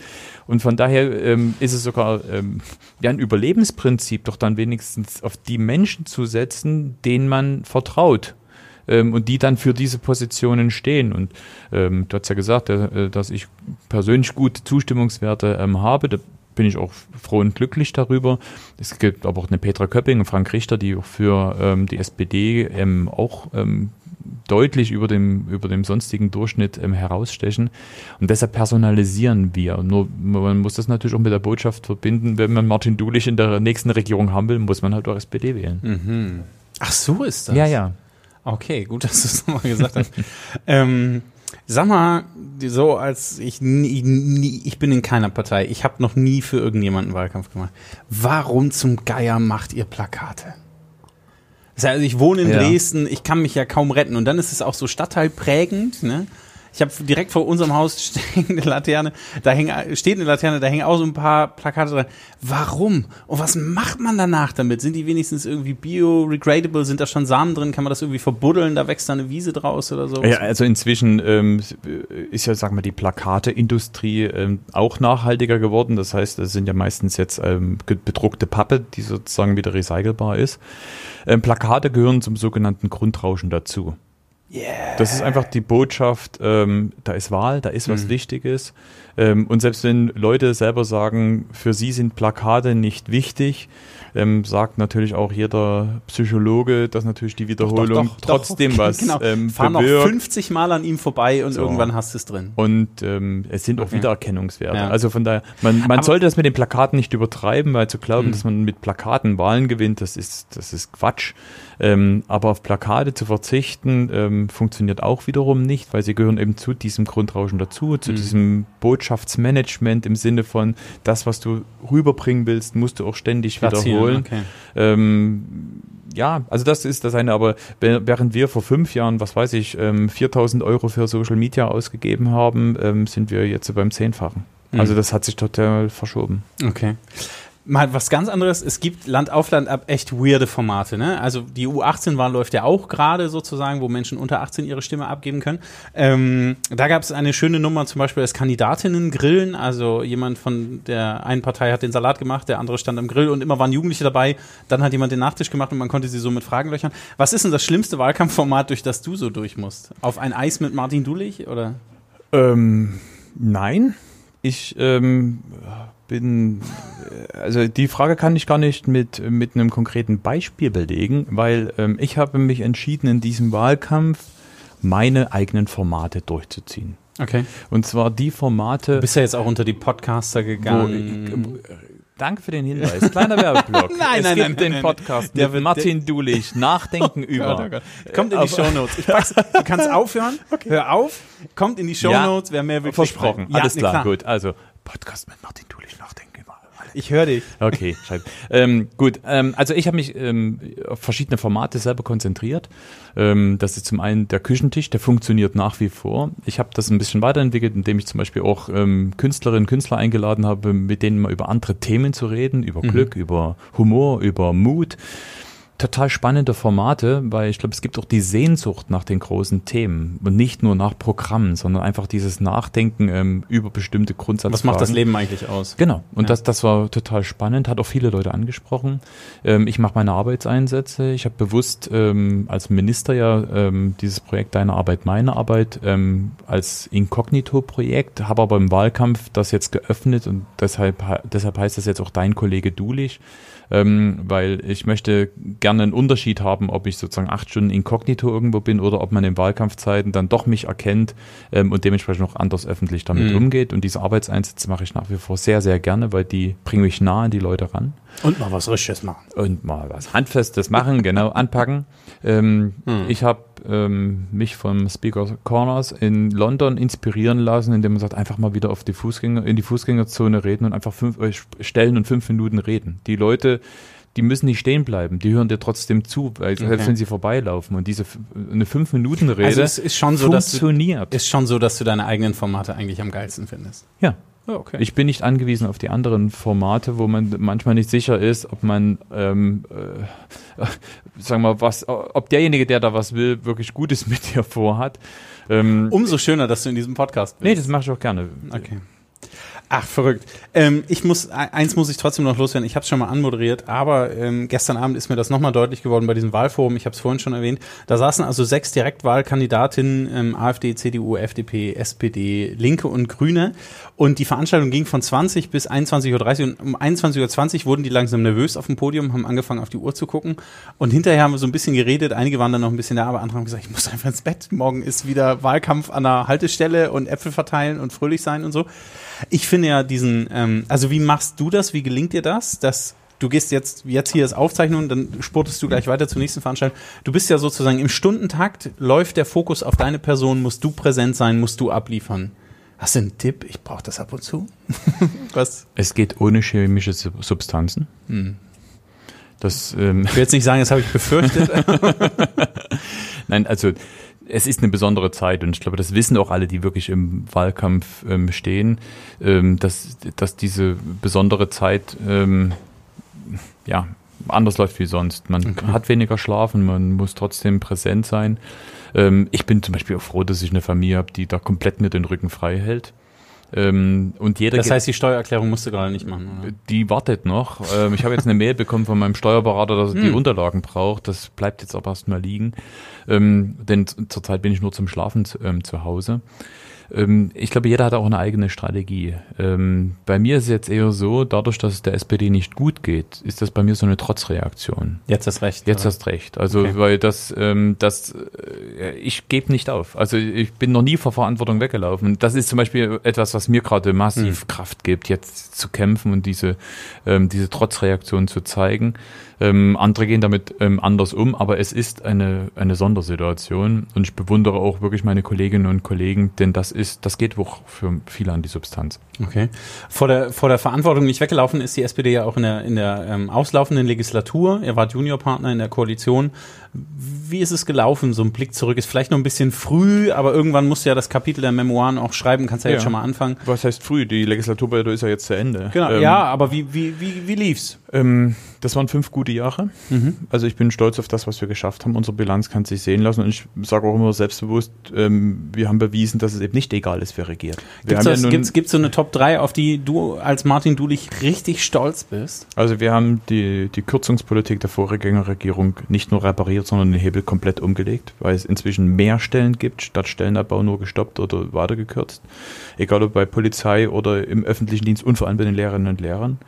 Und von daher ähm, ist es sogar ähm, ja, ein Überlebensprinzip, doch dann wenigstens auf die Menschen zu setzen, denen man vertraut ähm, und die dann für diese Positionen stehen. Und ähm, du hast ja gesagt, äh, dass ich persönlich gute Zustimmungswerte ähm, habe. Da bin ich auch froh und glücklich darüber. Es gibt aber auch eine Petra Köpping und Frank Richter, die auch für ähm, die SPD ähm, auch ähm, deutlich über dem, über dem sonstigen Durchschnitt ähm, herausstechen. Und deshalb personalisieren wir. Nur man muss das natürlich auch mit der Botschaft verbinden, wenn man Martin Dulich in der nächsten Regierung haben will, muss man halt auch SPD wählen. Mhm. Ach, so ist das. Ja, ja. Okay, gut, dass du es nochmal gesagt hast. ähm, sag mal, so als ich nie, nie, ich bin in keiner Partei, ich habe noch nie für irgendjemanden Wahlkampf gemacht. Warum zum Geier macht ihr Plakate? Das heißt, Also ich wohne in Ja. Dresden, ich kann mich ja kaum retten. Und dann ist es auch so stadtteilprägend, ne? Ich habe direkt vor unserem Haus eine Laterne, da hängen, steht eine Laterne, da hängen auch so ein paar Plakate dran. Warum? Und was macht man danach damit? Sind die wenigstens irgendwie bio-regradable? Sind da schon Samen drin? Kann man das irgendwie verbuddeln? Da wächst da eine Wiese draus oder so? Ja, also inzwischen ähm, ist ja, sagen wir, die Plakateindustrie ähm, auch nachhaltiger geworden. Das heißt, das sind ja meistens jetzt ähm, bedruckte Pappe, die sozusagen wieder recycelbar ist. Ähm, Plakate gehören zum sogenannten Grundrauschen dazu. Yeah. Das ist einfach die Botschaft, ähm, da ist Wahl, da ist was Mhm. Wichtiges. Ähm, und selbst wenn Leute selber sagen, für sie sind Plakate nicht wichtig, ähm, sagt natürlich auch jeder Psychologe, dass natürlich die Wiederholung Doch, doch, doch, trotzdem was genau. ähm, Fahr noch bewirkt. 50 Mal an ihm vorbei und So. irgendwann hast du es drin. Und ähm, es sind auch Okay. Wiedererkennungswerte. Ja. Also von daher, man, man Aber- sollte das mit den Plakaten nicht übertreiben, weil zu glauben, Mhm. dass man mit Plakaten Wahlen gewinnt, das ist, das ist Quatsch. Ähm, aber auf Plakate zu verzichten, ähm, funktioniert auch wiederum nicht, weil sie gehören eben zu diesem Grundrauschen dazu, zu Mhm. diesem Botschaftsmanagement im Sinne von, das, was du rüberbringen willst, musst du auch ständig Platzieren, wiederholen. Okay. Ähm, ja, also das ist das eine, aber während wir vor fünf Jahren, was weiß ich, ähm, 4000 Euro für Social Media ausgegeben haben, ähm, sind wir jetzt beim Zehnfachen. Mhm. Also das hat sich total verschoben. Okay. Mal was ganz anderes. Es gibt Land auf Land ab echt weirde Formate. Ne? Also die U18-Wahl läuft ja auch gerade sozusagen, wo Menschen unter 18 ihre Stimme abgeben können. Ähm, da gab es eine schöne Nummer zum Beispiel als Kandidatinnen grillen. Also jemand von der einen Partei hat den Salat gemacht, der andere stand am Grill und immer waren Jugendliche dabei. Dann hat jemand den Nachtisch gemacht und man konnte sie so mit Fragen löchern. Was ist denn das schlimmste Wahlkampfformat, durch das du so durch musst? Auf ein Eis mit Martin Dulich oder? Ähm, nein, ich ähm, bin, also die Frage kann ich gar nicht mit, mit einem konkreten Beispiel belegen, weil ähm, ich habe mich entschieden, in diesem Wahlkampf meine eigenen Formate durchzuziehen. Okay. Und zwar die Formate. Du bist ja jetzt auch unter die Podcaster Wo, gegangen. äh, danke für den Hinweis. Kleiner Werbeblock. Nein, es nein, gibt nein, den nein, Podcast Der mit Martin Dulich. Nachdenken über. Gott, oh Gott. Kommt in die Shownotes. Ich pack's, du kannst aufhören. Hör auf. Kommt in die Shownotes. Wer mehr will, Versprochen. Ja, Alles nee, klar. Gut. Also Podcast mit Martin Dulich. Nachdenken über. Ich höre dich. Okay, schreib. ähm, gut, ähm, also ich habe mich ähm, auf verschiedene Formate selber konzentriert. Ähm, das ist zum einen der Küchentisch, der funktioniert nach wie vor. Ich habe das ein bisschen weiterentwickelt, indem ich zum Beispiel auch ähm, Künstlerinnen und Künstler eingeladen habe, mit denen mal über andere Themen zu reden, über Glück, über Humor, über Mut. Total spannende Formate, weil ich glaube, es gibt auch die Sehnsucht nach den großen Themen und nicht nur nach Programmen, sondern einfach dieses Nachdenken ähm, über bestimmte Grundsatzfragen. Was macht das Leben eigentlich aus? Genau. Und Ja. das, das war total spannend, hat auch viele Leute angesprochen. Ähm, ich mache meine Arbeitseinsätze. Ich habe bewusst ähm, als Minister ja ähm, dieses Projekt Deine Arbeit, meine Arbeit ähm, als Inkognito-Projekt, habe aber im Wahlkampf das jetzt geöffnet und deshalb, deshalb heißt das jetzt auch Dein Kollege Dulich. Ähm, weil ich möchte gerne einen Unterschied haben, ob ich sozusagen acht Stunden inkognito irgendwo bin oder ob man in Wahlkampfzeiten dann doch mich erkennt ähm, und dementsprechend auch anders öffentlich damit Mhm. umgeht. Und diese Arbeitseinsätze mache ich nach wie vor sehr, sehr gerne, weil die bringen mich nah an die Leute ran Und mal was Richtiges machen. und mal was Handfestes machen, genau, anpacken. Ähm, Hm. Ich habe ähm, mich vom Speaker Corners in London inspirieren lassen, indem man sagt, einfach mal wieder auf die Fußgänger, in die Fußgängerzone reden und einfach fünf, äh, stellen und fünf Minuten reden. Die Leute, die müssen nicht stehen bleiben, die hören dir trotzdem zu, weil okay. selbst wenn sie vorbeilaufen und diese eine fünf Minuten Rede also es ist schon so, funktioniert. Dass du, ist schon so, dass du deine eigenen Formate eigentlich am geilsten findest. Ja. Oh, okay. Ich bin nicht angewiesen auf die anderen Formate, wo man manchmal nicht sicher ist, ob man, ähm, äh, sagen wir mal, was, ob derjenige, der da was will, wirklich Gutes mit dir vorhat. Ähm, Umso schöner, dass du in diesem Podcast bist. Nee, das mache ich auch gerne. Okay. Ach, verrückt. Ähm, ich muss, eins muss ich trotzdem noch loswerden. Ich habe es schon mal anmoderiert, aber ähm, gestern Abend ist mir das nochmal deutlich geworden bei diesem Wahlforum. Ich habe es vorhin schon erwähnt. Da saßen also sechs Direktwahlkandidatinnen, ähm, AfD, CDU, FDP, SPD, Linke und Grüne. Und die Veranstaltung ging von 20 bis 21.30 Uhr. Und um 21.20 Uhr wurden die langsam nervös auf dem Podium, haben angefangen auf die Uhr zu gucken. Und hinterher haben wir so ein bisschen geredet. Einige waren dann noch ein bisschen da, aber andere haben gesagt, ich muss einfach ins Bett. Morgen ist wieder Wahlkampf an der Haltestelle und Äpfel verteilen und fröhlich sein und so. Ich finde ja diesen, ähm, also wie machst du das? Wie gelingt dir das? Dass du gehst jetzt, jetzt hier ist Aufzeichnung, dann sportest du gleich weiter zur nächsten Veranstaltung. Du bist ja sozusagen im Stundentakt, läuft der Fokus auf deine Person, musst du präsent sein, musst du abliefern. Hast du einen Tipp? Ich brauche das ab und zu. Was? Es geht ohne chemische Substanzen. Hm. Das, ähm ich will jetzt nicht sagen, das habe ich befürchtet. Nein, also es ist eine besondere Zeit und ich glaube, das wissen auch alle, die wirklich im Wahlkampf ähm, stehen, ähm, dass, dass diese besondere Zeit ähm, ja anders läuft wie sonst. Man okay. hat weniger schlafen, man muss trotzdem präsent sein. Ähm, ich bin zum Beispiel auch froh, dass ich eine Familie habe, die da komplett mir den Rücken frei hält. Ähm, und jeder das heißt, die Steuererklärung musst du gerade nicht machen, oder? Die wartet noch. Ähm, ich habe jetzt eine Mail bekommen von meinem Steuerberater, dass er hm. die Unterlagen braucht. Das bleibt jetzt aber erstmal liegen. Ähm, denn zurzeit bin ich nur zum Schlafen ähm, zu Hause. Ähm, ich glaube, jeder hat auch eine eigene Strategie. Ähm, bei mir ist es jetzt eher so, dadurch, dass es der SPD nicht gut geht, ist das bei mir so eine Trotzreaktion. Jetzt hast recht. Jetzt hast recht. Also, okay. weil das, ähm, das, äh, ich gebe nicht auf. Also, ich bin noch nie vor Verantwortung weggelaufen. Das ist zum Beispiel etwas, was mir gerade massiv hm. Kraft gibt, jetzt zu kämpfen und diese, diese Trotzreaktion zu zeigen. Ähm, andere gehen damit ähm, anders um, aber es ist eine, eine Sondersituation und ich bewundere auch wirklich meine Kolleginnen und Kollegen, denn das ist, das geht auch für viele an die Substanz. Okay. Vor der, vor der Verantwortung nicht weggelaufen ist die SPD ja auch in der, in der ähm, auslaufenden Legislatur. Er war Juniorpartner in der Koalition. Wie ist es gelaufen? So ein Blick zurück ist vielleicht noch ein bisschen früh, aber irgendwann musst du ja das Kapitel der Memoiren auch schreiben. Kannst ja, ja. jetzt schon mal anfangen. Was heißt früh? Die Legislaturperiode ist ja jetzt zu Ende. Genau. Ähm, ja, aber wie, wie, wie, wie lief's? Ähm, das waren fünf gute Jahre. Mhm. Also ich bin stolz auf das, was wir geschafft haben. Unsere Bilanz kann sich sehen lassen und ich sage auch immer selbstbewusst, ähm, wir haben bewiesen, dass es eben nicht egal ist, wer regiert. Gibt es ja gibt's, gibt's so eine Top 3, auf die du als Martin Dulich richtig stolz bist? Also wir haben die, die Kürzungspolitik der Vorgängerregierung nicht nur repariert, sondern den Hebel komplett umgelegt, weil es inzwischen mehr Stellen gibt, statt Stellenabbau nur gestoppt oder weitergekürzt. Egal ob bei Polizei oder im öffentlichen Dienst und vor allem bei den Lehrerinnen und Lehrern.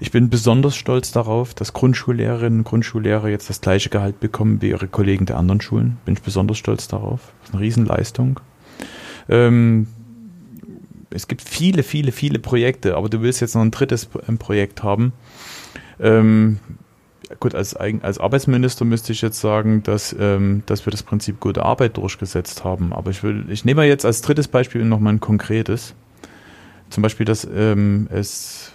Ich bin besonders stolz darauf, dass Grundschullehrerinnen und Grundschullehrer jetzt das gleiche Gehalt bekommen wie ihre Kollegen der anderen Schulen. Bin ich besonders stolz darauf. Das ist eine Riesenleistung. Ähm, es gibt viele, viele, viele Projekte, aber du willst jetzt noch ein drittes Projekt haben. Ähm, gut, als, als Arbeitsminister müsste ich jetzt sagen, dass, ähm, dass wir das Prinzip gute Arbeit durchgesetzt haben. Aber ich will, ich nehme jetzt als drittes Beispiel nochmal ein konkretes. Zum Beispiel, dass ähm, es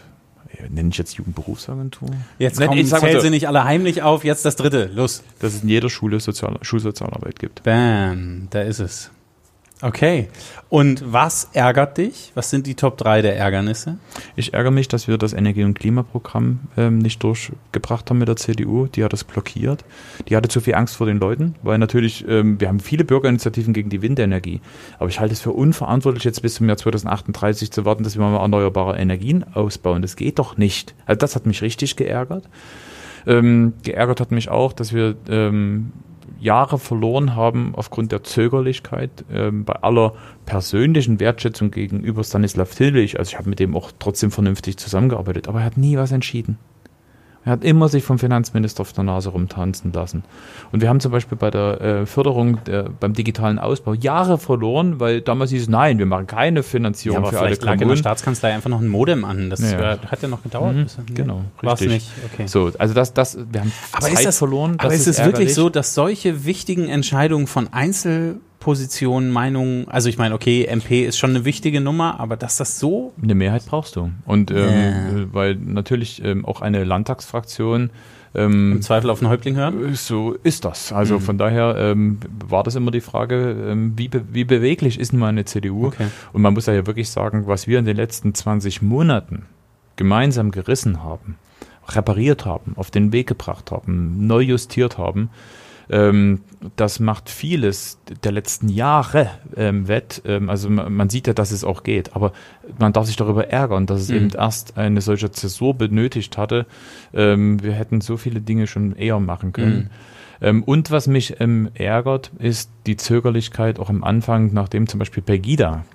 nenne ich jetzt Jugendberufsagentur? Jetzt kommen, ich zähl so, sie nicht alle heimlich auf, jetzt das dritte, los. Dass es in jeder Schule Sozial Schulsozialarbeit gibt. Bam, da ist es. Okay. Und was ärgert dich? Was sind die Top 3 der Ärgernisse? Ich ärgere mich, dass wir das Energie- und Klimaprogramm ähm, nicht durchgebracht haben mit der CDU. Die hat das blockiert. Die hatte zu viel Angst vor den Leuten, weil natürlich, ähm, wir haben viele Bürgerinitiativen gegen die Windenergie. Aber ich halte es für unverantwortlich, jetzt bis zum Jahr 2038 zu warten, dass wir mal erneuerbare Energien ausbauen. Das geht doch nicht. Also das hat mich richtig geärgert. Ähm, geärgert hat mich auch, dass wir ähm, Jahre verloren haben aufgrund der Zögerlichkeit ähm, bei aller persönlichen Wertschätzung gegenüber Stanislav Tillich. Also ich habe mit dem auch trotzdem vernünftig zusammengearbeitet, aber er hat nie was entschieden. Er hat immer sich vom Finanzminister auf der Nase rumtanzen lassen. Und wir haben zum Beispiel bei der äh, Förderung der, beim digitalen Ausbau Jahre verloren, weil damals hieß es, nein, wir machen keine Finanzierung ja, aber für alle Kommunen. lag in der Staatskanzlei einfach noch ein Modem an. Das ja. hat ja noch gedauert. Mhm, genau, War es nicht. Okay. So, also das, das, wir haben aber Zeit ist das, verloren. Aber ist es wirklich so, dass solche wichtigen Entscheidungen von Einzel Positionen, Meinungen, also ich meine, okay, MP ist schon eine wichtige Nummer, aber dass das so. Eine Mehrheit brauchst du. Und ähm, yeah. weil natürlich ähm, auch eine Landtagsfraktion ähm, Im Zweifel auf den Häuptling hören? So ist das. Also mhm. von daher ähm, war das immer die Frage, ähm, wie, be wie beweglich ist nun mal eine CDU? Okay. Und man muss ja wirklich sagen, was wir in den letzten 20 Monaten gemeinsam gerissen haben, repariert haben, auf den Weg gebracht haben, neu justiert haben, ähm, das macht vieles der letzten Jahre ähm, wett. Ähm, also man, man, sieht ja, dass es auch geht, aber man darf sich darüber ärgern, dass es mhm. eben erst eine solche Zäsur benötigt hatte. Ähm, wir hätten so viele Dinge schon eher machen können. Mhm. Ähm, und was mich ähm, ärgert, ist die Zögerlichkeit auch am Anfang, nachdem zum Beispiel Pegida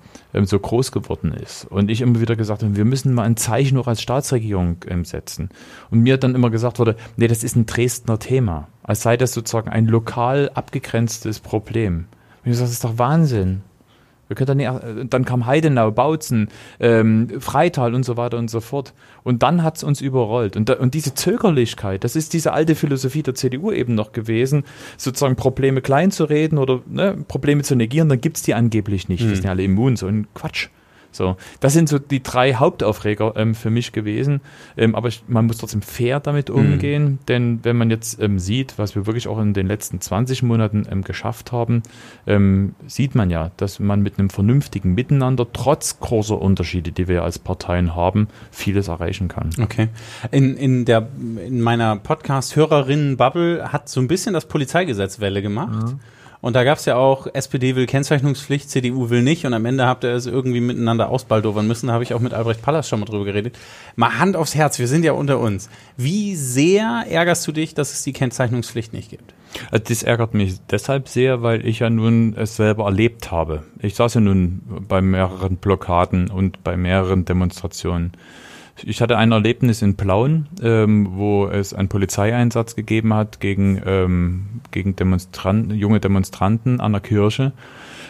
so groß geworden ist. Und ich immer wieder gesagt habe, wir müssen mal ein Zeichen auch als Staatsregierung ähm, setzen. Und mir dann immer gesagt wurde, nee, das ist ein Dresdner Thema. Als sei das sozusagen ein lokal abgegrenztes Problem. Und ich sage, das ist doch Wahnsinn. Wir können dann, nicht, dann kam Heidenau, Bautzen, ähm, Freital und so weiter und so fort. Und dann hat's uns überrollt. Und, da, und diese Zögerlichkeit, das ist diese alte Philosophie der CDU eben noch gewesen, sozusagen Probleme klein zu reden oder ne, Probleme zu negieren, dann gibt's die angeblich nicht. Mhm. Die sind ja alle immun, so ein Quatsch. So, das sind so die drei Hauptaufreger ähm, für mich gewesen. Ähm, aber ich, man muss trotzdem fair damit mhm. umgehen, mhm. denn wenn man jetzt ähm, sieht, was wir wirklich auch in den letzten 20 Monaten ähm, geschafft haben, ähm, sieht man ja, dass man mit einem vernünftigen Miteinander trotz großer Unterschiede, die wir als Parteien haben, vieles erreichen kann. Okay. In, in, der, in meiner Podcast-Hörerinnen-Bubble hat so ein bisschen das Polizeigesetz Welle gemacht. Mhm. Und da gab es ja auch, SPD will Kennzeichnungspflicht, CDU will nicht und am Ende habt ihr es irgendwie miteinander ausbaldowern müssen. Da habe ich auch mit Albrecht Pallas schon mal drüber geredet. Mal Hand aufs Herz, wir sind ja unter uns. Wie sehr ärgerst du dich, dass es die Kennzeichnungspflicht nicht gibt? Also das ärgert mich deshalb sehr, weil ich ja nun es selber erlebt habe. Ich saß ja nun bei mehreren Blockaden und bei mehreren Demonstrationen. Ich hatte ein Erlebnis in Plauen, ähm, wo es einen Polizeieinsatz gegeben hat gegen, ähm, gegen Demonstranten, junge Demonstranten an der Kirche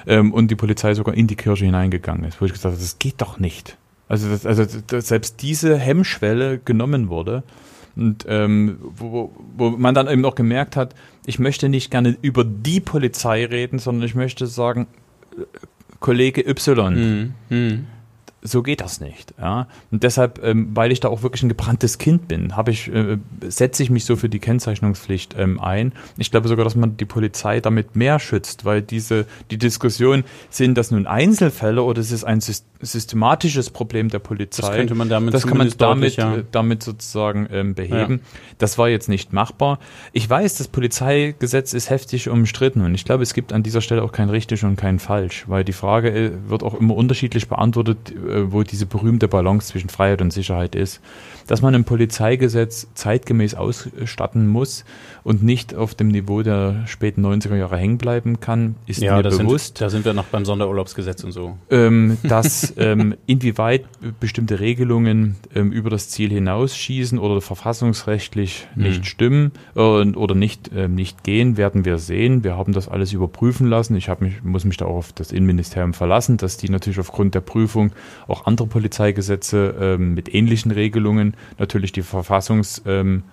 ähm, und die Polizei sogar in die Kirche hineingegangen ist, wo ich gesagt habe, das geht doch nicht. Also, das, also das, selbst diese Hemmschwelle genommen wurde und ähm, wo, wo man dann eben auch gemerkt hat, ich möchte nicht gerne über die Polizei reden, sondern ich möchte sagen, äh, Kollege Y. Mhm. Mhm so geht das nicht. Ja? Und deshalb, ähm, weil ich da auch wirklich ein gebranntes Kind bin, habe ich, äh, setze ich mich so für die Kennzeichnungspflicht ähm, ein. Ich glaube sogar, dass man die Polizei damit mehr schützt, weil diese, die Diskussion, sind das nun Einzelfälle oder ist es ein systematisches Problem der Polizei? Das könnte man damit Das kann man damit, äh, damit sozusagen ähm, beheben. Ja. Das war jetzt nicht machbar. Ich weiß, das Polizeigesetz ist heftig umstritten und ich glaube, es gibt an dieser Stelle auch kein richtig und kein falsch, weil die Frage äh, wird auch immer unterschiedlich beantwortet, wo diese berühmte Balance zwischen Freiheit und Sicherheit ist, dass man ein Polizeigesetz zeitgemäß ausstatten muss und nicht auf dem Niveau der späten 90er Jahre hängen bleiben kann, ist ja, mir bewusst. Sind, da sind wir noch beim Sonderurlaubsgesetz und so. Ähm, dass ähm, inwieweit bestimmte Regelungen ähm, über das Ziel hinausschießen oder verfassungsrechtlich mhm. nicht stimmen äh, oder nicht, äh, nicht gehen, werden wir sehen. Wir haben das alles überprüfen lassen. Ich mich, muss mich da auch auf das Innenministerium verlassen, dass die natürlich aufgrund der Prüfung auch andere Polizeigesetze ähm, mit ähnlichen Regelungen natürlich die Verfassungsfragen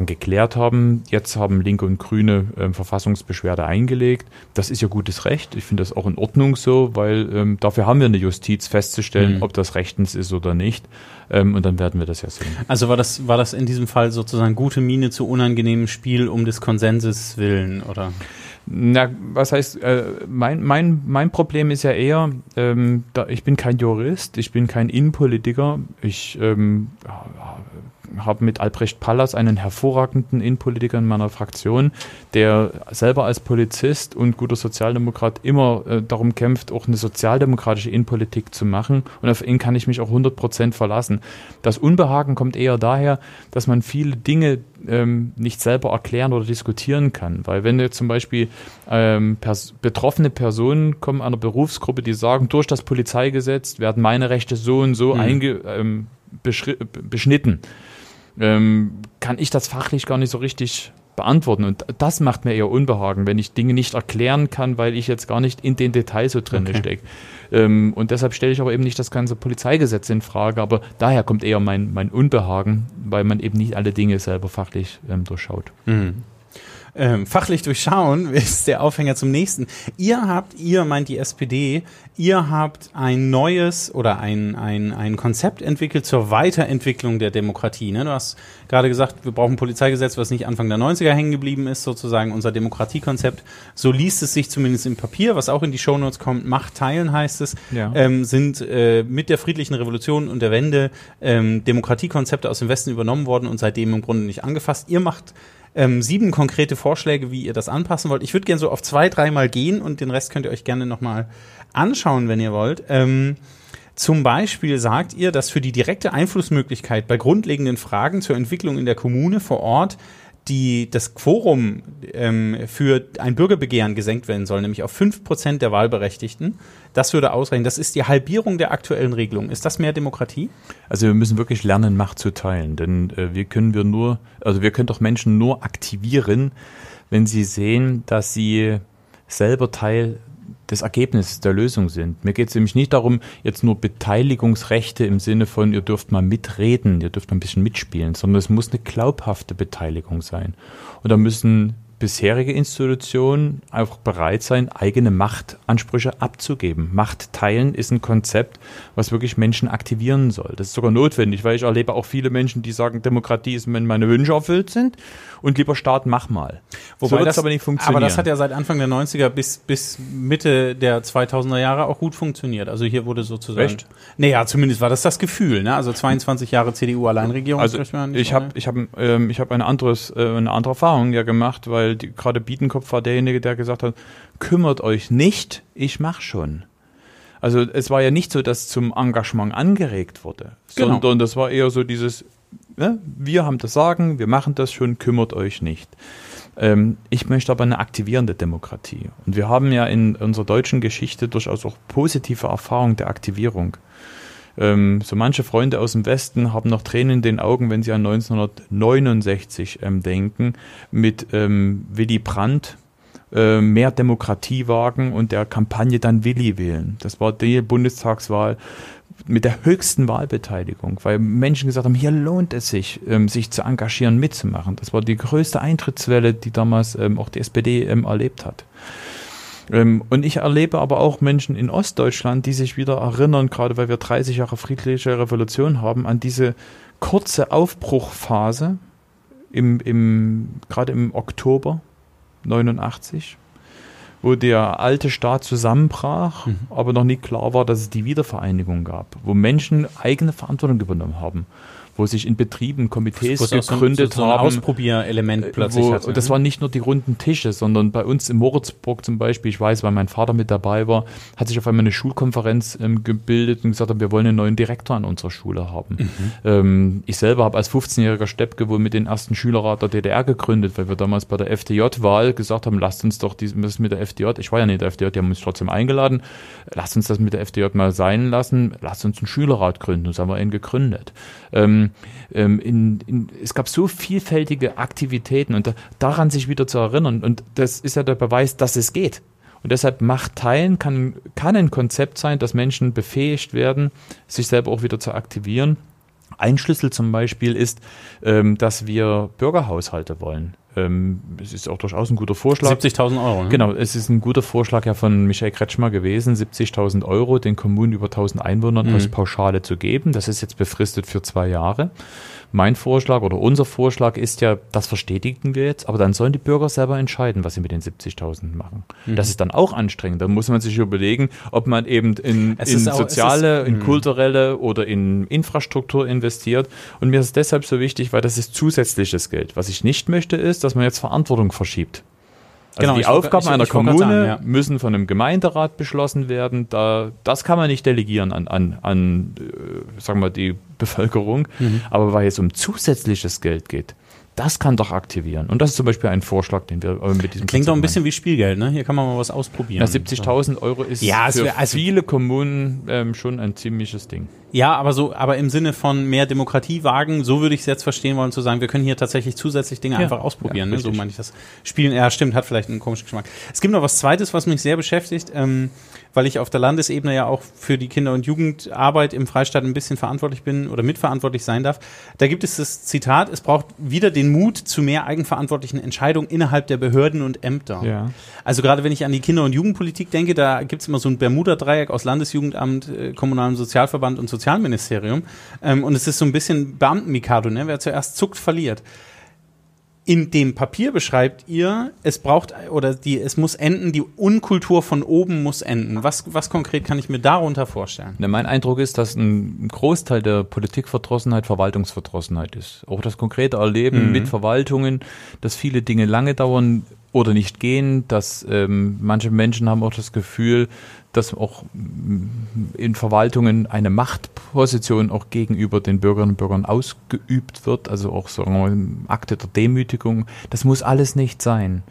ähm, geklärt haben. Jetzt haben Linke und Grüne ähm, Verfassungsbeschwerde eingelegt. Das ist ja gutes Recht. Ich finde das auch in Ordnung so, weil ähm, dafür haben wir eine Justiz festzustellen, mhm. ob das rechtens ist oder nicht. Ähm, und dann werden wir das ja sehen. Also war das, war das in diesem Fall sozusagen gute Miene zu unangenehmem Spiel um des Konsenses willen, oder? Na, was heißt, äh, mein, mein, mein Problem ist ja eher, ähm, da, ich bin kein Jurist, ich bin kein Innenpolitiker, ich ähm, habe mit Albrecht Pallas einen hervorragenden Innenpolitiker in meiner Fraktion, der selber als Polizist und guter Sozialdemokrat immer äh, darum kämpft, auch eine sozialdemokratische Innenpolitik zu machen. Und auf ihn kann ich mich auch 100 Prozent verlassen. Das Unbehagen kommt eher daher, dass man viele Dinge ähm, nicht selber erklären oder diskutieren kann. Weil wenn jetzt zum Beispiel ähm, pers betroffene Personen kommen einer Berufsgruppe, die sagen, durch das Polizeigesetz werden meine Rechte so und so mhm. einge, ähm, beschnitten ähm, kann ich das fachlich gar nicht so richtig beantworten. Und das macht mir eher Unbehagen, wenn ich Dinge nicht erklären kann, weil ich jetzt gar nicht in den Details so drin okay. stecke. Ähm, und deshalb stelle ich aber eben nicht das ganze Polizeigesetz in Frage, aber daher kommt eher mein, mein Unbehagen, weil man eben nicht alle Dinge selber fachlich ähm, durchschaut. Mhm ähm, fachlich durchschauen, ist der Aufhänger zum nächsten. Ihr habt, ihr meint die SPD, ihr habt ein neues oder ein, ein, ein Konzept entwickelt zur Weiterentwicklung der Demokratie. Ne? Du hast gerade gesagt, wir brauchen ein Polizeigesetz, was nicht Anfang der 90er hängen geblieben ist, sozusagen unser Demokratiekonzept. So liest es sich zumindest im Papier, was auch in die Shownotes kommt. Macht teilen heißt es, ja. ähm, sind äh, mit der friedlichen Revolution und der Wende ähm, Demokratiekonzepte aus dem Westen übernommen worden und seitdem im Grunde nicht angefasst. Ihr macht ähm, sieben konkrete Vorschläge, wie ihr das anpassen wollt. Ich würde gerne so auf zwei, dreimal gehen und den Rest könnt ihr euch gerne nochmal anschauen, wenn ihr wollt. Ähm, zum Beispiel sagt ihr, dass für die direkte Einflussmöglichkeit bei grundlegenden Fragen zur Entwicklung in der Kommune vor Ort die, das Quorum ähm, für ein Bürgerbegehren gesenkt werden soll, nämlich auf fünf Prozent der Wahlberechtigten. Das würde ausreichen. Das ist die Halbierung der aktuellen Regelung. Ist das mehr Demokratie? Also wir müssen wirklich lernen, Macht zu teilen. Denn äh, wir können wir nur, also wir können doch Menschen nur aktivieren, wenn sie sehen, dass sie selber Teil das Ergebnis der Lösung sind. Mir geht es nämlich nicht darum, jetzt nur Beteiligungsrechte im Sinne von, ihr dürft mal mitreden, ihr dürft mal ein bisschen mitspielen, sondern es muss eine glaubhafte Beteiligung sein. Und da müssen bisherige Institutionen auch bereit sein, eigene Machtansprüche abzugeben. Macht teilen ist ein Konzept, was wirklich Menschen aktivieren soll. Das ist sogar notwendig, weil ich erlebe auch viele Menschen, die sagen, Demokratie ist, wenn meine Wünsche erfüllt sind und lieber Staat, mach mal. Wobei so das aber nicht funktionieren. Aber das hat ja seit Anfang der 90er bis, bis Mitte der 2000er Jahre auch gut funktioniert. Also hier wurde sozusagen... Echt? Naja, zumindest war das das Gefühl. Ne? Also 22 Jahre CDU-Alleinregierung. Also ich habe ich hab, ähm, ich hab eine, anderes, äh, eine andere Erfahrung ja gemacht, weil weil die, gerade Bietenkopf war derjenige, der gesagt hat, kümmert euch nicht, ich mach schon. Also es war ja nicht so, dass zum Engagement angeregt wurde, genau. sondern das war eher so dieses, ne, wir haben das Sagen, wir machen das schon, kümmert euch nicht. Ähm, ich möchte aber eine aktivierende Demokratie. Und wir haben ja in unserer deutschen Geschichte durchaus auch positive Erfahrungen der Aktivierung. Ähm, so manche Freunde aus dem Westen haben noch Tränen in den Augen, wenn sie an 1969 ähm, denken, mit ähm, Willy Brandt, äh, mehr Demokratie wagen und der Kampagne dann Willi wählen. Das war die Bundestagswahl mit der höchsten Wahlbeteiligung, weil Menschen gesagt haben, hier lohnt es sich, ähm, sich zu engagieren, mitzumachen. Das war die größte Eintrittswelle, die damals ähm, auch die SPD ähm, erlebt hat. Ähm, und ich erlebe aber auch Menschen in Ostdeutschland, die sich wieder erinnern, gerade weil wir 30 Jahre friedliche Revolution haben, an diese kurze Aufbruchphase im, im, gerade im Oktober 89, wo der alte Staat zusammenbrach, mhm. aber noch nie klar war, dass es die Wiedervereinigung gab, wo Menschen eigene Verantwortung übernommen haben wo sich in Betrieben Komitees wo gegründet so, so, so haben. Ausprobierelement äh, plötzlich wo, hatte. Und das waren nicht nur die runden Tische, sondern bei uns in Moritzburg zum Beispiel, ich weiß, weil mein Vater mit dabei war, hat sich auf einmal eine Schulkonferenz ähm, gebildet und gesagt, wir wollen einen neuen Direktor an unserer Schule haben. Mhm. Ähm, ich selber habe als 15-jähriger Steppke wohl mit den ersten Schülerrat der DDR gegründet, weil wir damals bei der FDJ-Wahl gesagt haben, lasst uns doch das mit der FDJ, ich war ja nicht der FDJ, die haben uns trotzdem eingeladen, lasst uns das mit der FDJ mal sein lassen, lasst uns einen Schülerrat gründen. Das haben wir ihn gegründet. Ähm, ähm, in, in, es gab so vielfältige Aktivitäten und da, daran sich wieder zu erinnern. Und das ist ja der Beweis, dass es geht. Und deshalb Macht teilen kann, kann ein Konzept sein, dass Menschen befähigt werden, sich selber auch wieder zu aktivieren. Ein Schlüssel zum Beispiel ist, ähm, dass wir Bürgerhaushalte wollen. Ähm, es ist auch durchaus ein guter Vorschlag. 70.000 Euro. Ne? Genau, es ist ein guter Vorschlag ja von Michael Kretschmer gewesen, 70.000 Euro den Kommunen über 1.000 Einwohnern mhm. als Pauschale zu geben. Das ist jetzt befristet für zwei Jahre. Mein Vorschlag oder unser Vorschlag ist ja, das verstetigen wir jetzt, aber dann sollen die Bürger selber entscheiden, was sie mit den 70.000 machen. Mhm. Das ist dann auch anstrengend. Da muss man sich überlegen, ob man eben in, in soziale, ist, in mhm. kulturelle oder in Infrastruktur investiert. Und mir ist es deshalb so wichtig, weil das ist zusätzliches Geld. Was ich nicht möchte, ist, dass man jetzt Verantwortung verschiebt. Also genau, die Aufgaben ich, einer Kommune sagen, ja. müssen von einem Gemeinderat beschlossen werden. Da, das kann man nicht delegieren an, an, an äh, sagen wir, die Bevölkerung. Mhm. Aber weil es um zusätzliches Geld geht, das kann doch aktivieren. Und das ist zum Beispiel ein Vorschlag, den wir äh, mit diesem Klingt doch ein bisschen wie Spielgeld, ne? Hier kann man mal was ausprobieren. Ja, 70.000 Euro ist ja, für wär, also viele Kommunen ähm, schon ein ziemliches Ding. Ja, aber so, aber im Sinne von mehr Demokratie wagen, so würde ich es jetzt verstehen wollen, zu sagen, wir können hier tatsächlich zusätzlich Dinge Ja. einfach ausprobieren. Ja, ne? So meine ich das. Spielen, ja, stimmt, hat vielleicht einen komischen Geschmack. Es gibt noch was Zweites, was mich sehr beschäftigt, ähm, weil ich auf der Landesebene ja auch für die Kinder- und Jugendarbeit im Freistaat ein bisschen verantwortlich bin oder mitverantwortlich sein darf. Da gibt es das Zitat, es braucht wieder den Mut zu mehr eigenverantwortlichen Entscheidungen innerhalb der Behörden und Ämter. Ja. Also gerade wenn ich an die Kinder- und Jugendpolitik denke, da gibt's immer so ein Bermuda-Dreieck aus Landesjugendamt, äh, kommunalem Sozialverband und Sozialministerium. Ähm, und es ist so ein bisschen Beamten-Mikado, ne? wer zuerst zuckt, verliert. In dem Papier beschreibt ihr, es braucht oder die, es muss enden, die Unkultur von oben muss enden. Was, was konkret kann ich mir darunter vorstellen? Ne, mein Eindruck ist, dass ein Großteil der Politikverdrossenheit Verwaltungsverdrossenheit ist. Auch das konkrete Erleben Mhm. mit Verwaltungen, dass viele Dinge lange dauern oder nicht gehen, dass ähm, manche Menschen haben auch das Gefühl, dass auch mm, in Verwaltungen eine Machtposition auch gegenüber den Bürgerinnen und Bürgern ausgeübt wird, also auch so Akte der Demütigung. Das muss alles nicht sein.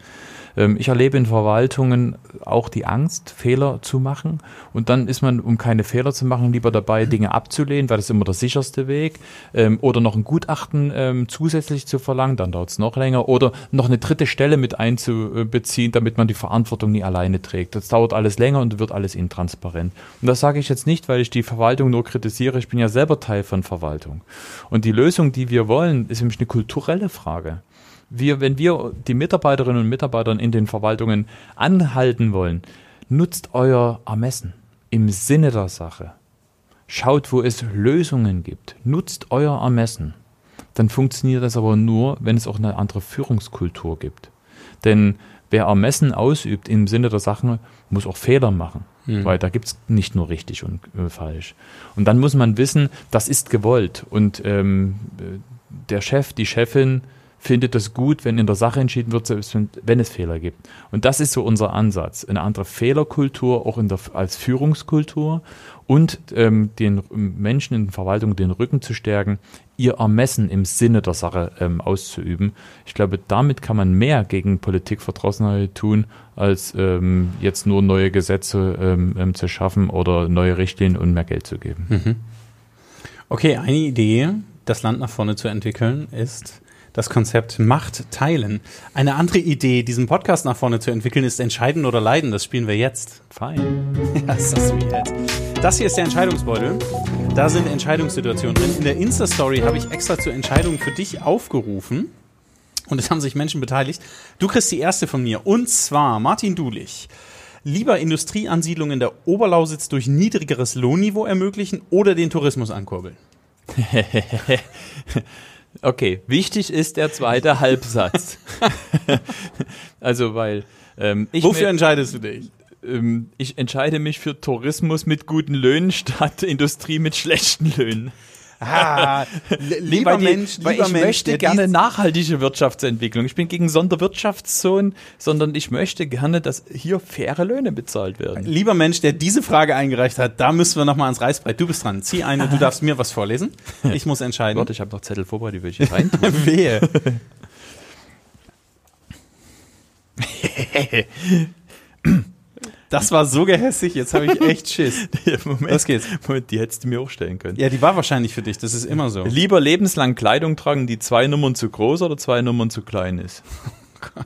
Ähm, Ich erlebe in Verwaltungen auch die Angst, Fehler zu machen. Und dann ist man, um keine Fehler zu machen, lieber dabei, Dinge abzulehnen, weil das ist immer der sicherste Weg. Ähm, Oder noch ein Gutachten ähm, zusätzlich zu verlangen, dann dauert es noch länger. Oder noch eine dritte Stelle mit einzubeziehen, damit man die Verantwortung nie alleine trägt. Das dauert alles länger und wird alles intransparent. Und das sage ich jetzt nicht, weil ich die Verwaltung nur kritisiere. Ich bin ja selber Teil von Verwaltung. Und die Lösung, die wir wollen, ist nämlich eine kulturelle Frage wir, wenn wir die Mitarbeiterinnen und Mitarbeiter in den Verwaltungen anhalten wollen, nutzt euer Ermessen im Sinne der Sache. Schaut, wo es Lösungen gibt. Nutzt euer Ermessen. Dann funktioniert das aber nur, wenn es auch eine andere Führungskultur gibt. Denn wer Ermessen ausübt im Sinne der Sache, muss auch Fehler machen. Weil da gibt es nicht nur richtig und äh, falsch. Und dann muss man wissen, das ist gewollt. Und ähm, äh, der Chef, die Chefin findet das gut, wenn in der Sache entschieden wird, selbst wenn, es Fehler gibt. Und das ist so unser Ansatz. Eine andere Fehlerkultur, auch in der, als Führungskultur und ähm, den Menschen in der Verwaltung den Rücken zu stärken, ihr Ermessen im Sinne der Sache ähm, auszuüben. Ich glaube, damit kann man mehr gegen Politikverdrossenheit tun, als ähm, jetzt nur neue Gesetze ähm, ähm, zu schaffen oder neue Richtlinien und mehr Geld zu geben. Okay, eine Idee, das Land nach vorne zu entwickeln, ist das Konzept Macht teilen. Eine andere Idee, diesen Podcast nach vorne zu entwickeln, ist Entscheiden oder Leiden. Das spielen wir jetzt. Fein. Ja, ist das sweet. Das hier ist der Entscheidungsbeutel. Da sind Entscheidungssituationen drin. In der Insta-Story habe ich extra zur Entscheidung für dich aufgerufen. Und es haben sich Menschen beteiligt. Du kriegst die erste von mir. Und zwar Martin Dulich. Lieber Industrieansiedlung in der Oberlausitz durch niedrigeres Lohnniveau ermöglichen oder den Tourismus ankurbeln? Okay, wichtig ist der zweite Halbsatz. also, weil ähm, ich, Wofür mir- entscheidest du dich? ähm, ich entscheide mich für Tourismus mit guten Löhnen statt Industrie mit schlechten Löhnen. Ah, lieber die- Mensch, lieber ich Mensch, möchte gerne nachhaltige Wirtschaftsentwicklung. Ich bin gegen Sonderwirtschaftszonen, sondern ich möchte gerne, dass hier faire Löhne bezahlt werden. Lieber Mensch, der diese Frage eingereicht hat, da müssen wir nochmal ans Reißbrett. Du bist dran. Zieh eine, du darfst mir was vorlesen. Ich muss entscheiden. Warte, ich habe noch Zettel vorbereitet, die will ich hier rein. Wehe. Das war so gehässig, jetzt habe ich echt Schiss. Moment, Los geht's. Moment, die hättest du mir auch stellen können. Ja, die war wahrscheinlich für dich, das ist immer so. Lieber lebenslang Kleidung tragen, die zwei Nummern zu groß oder zwei Nummern zu klein ist.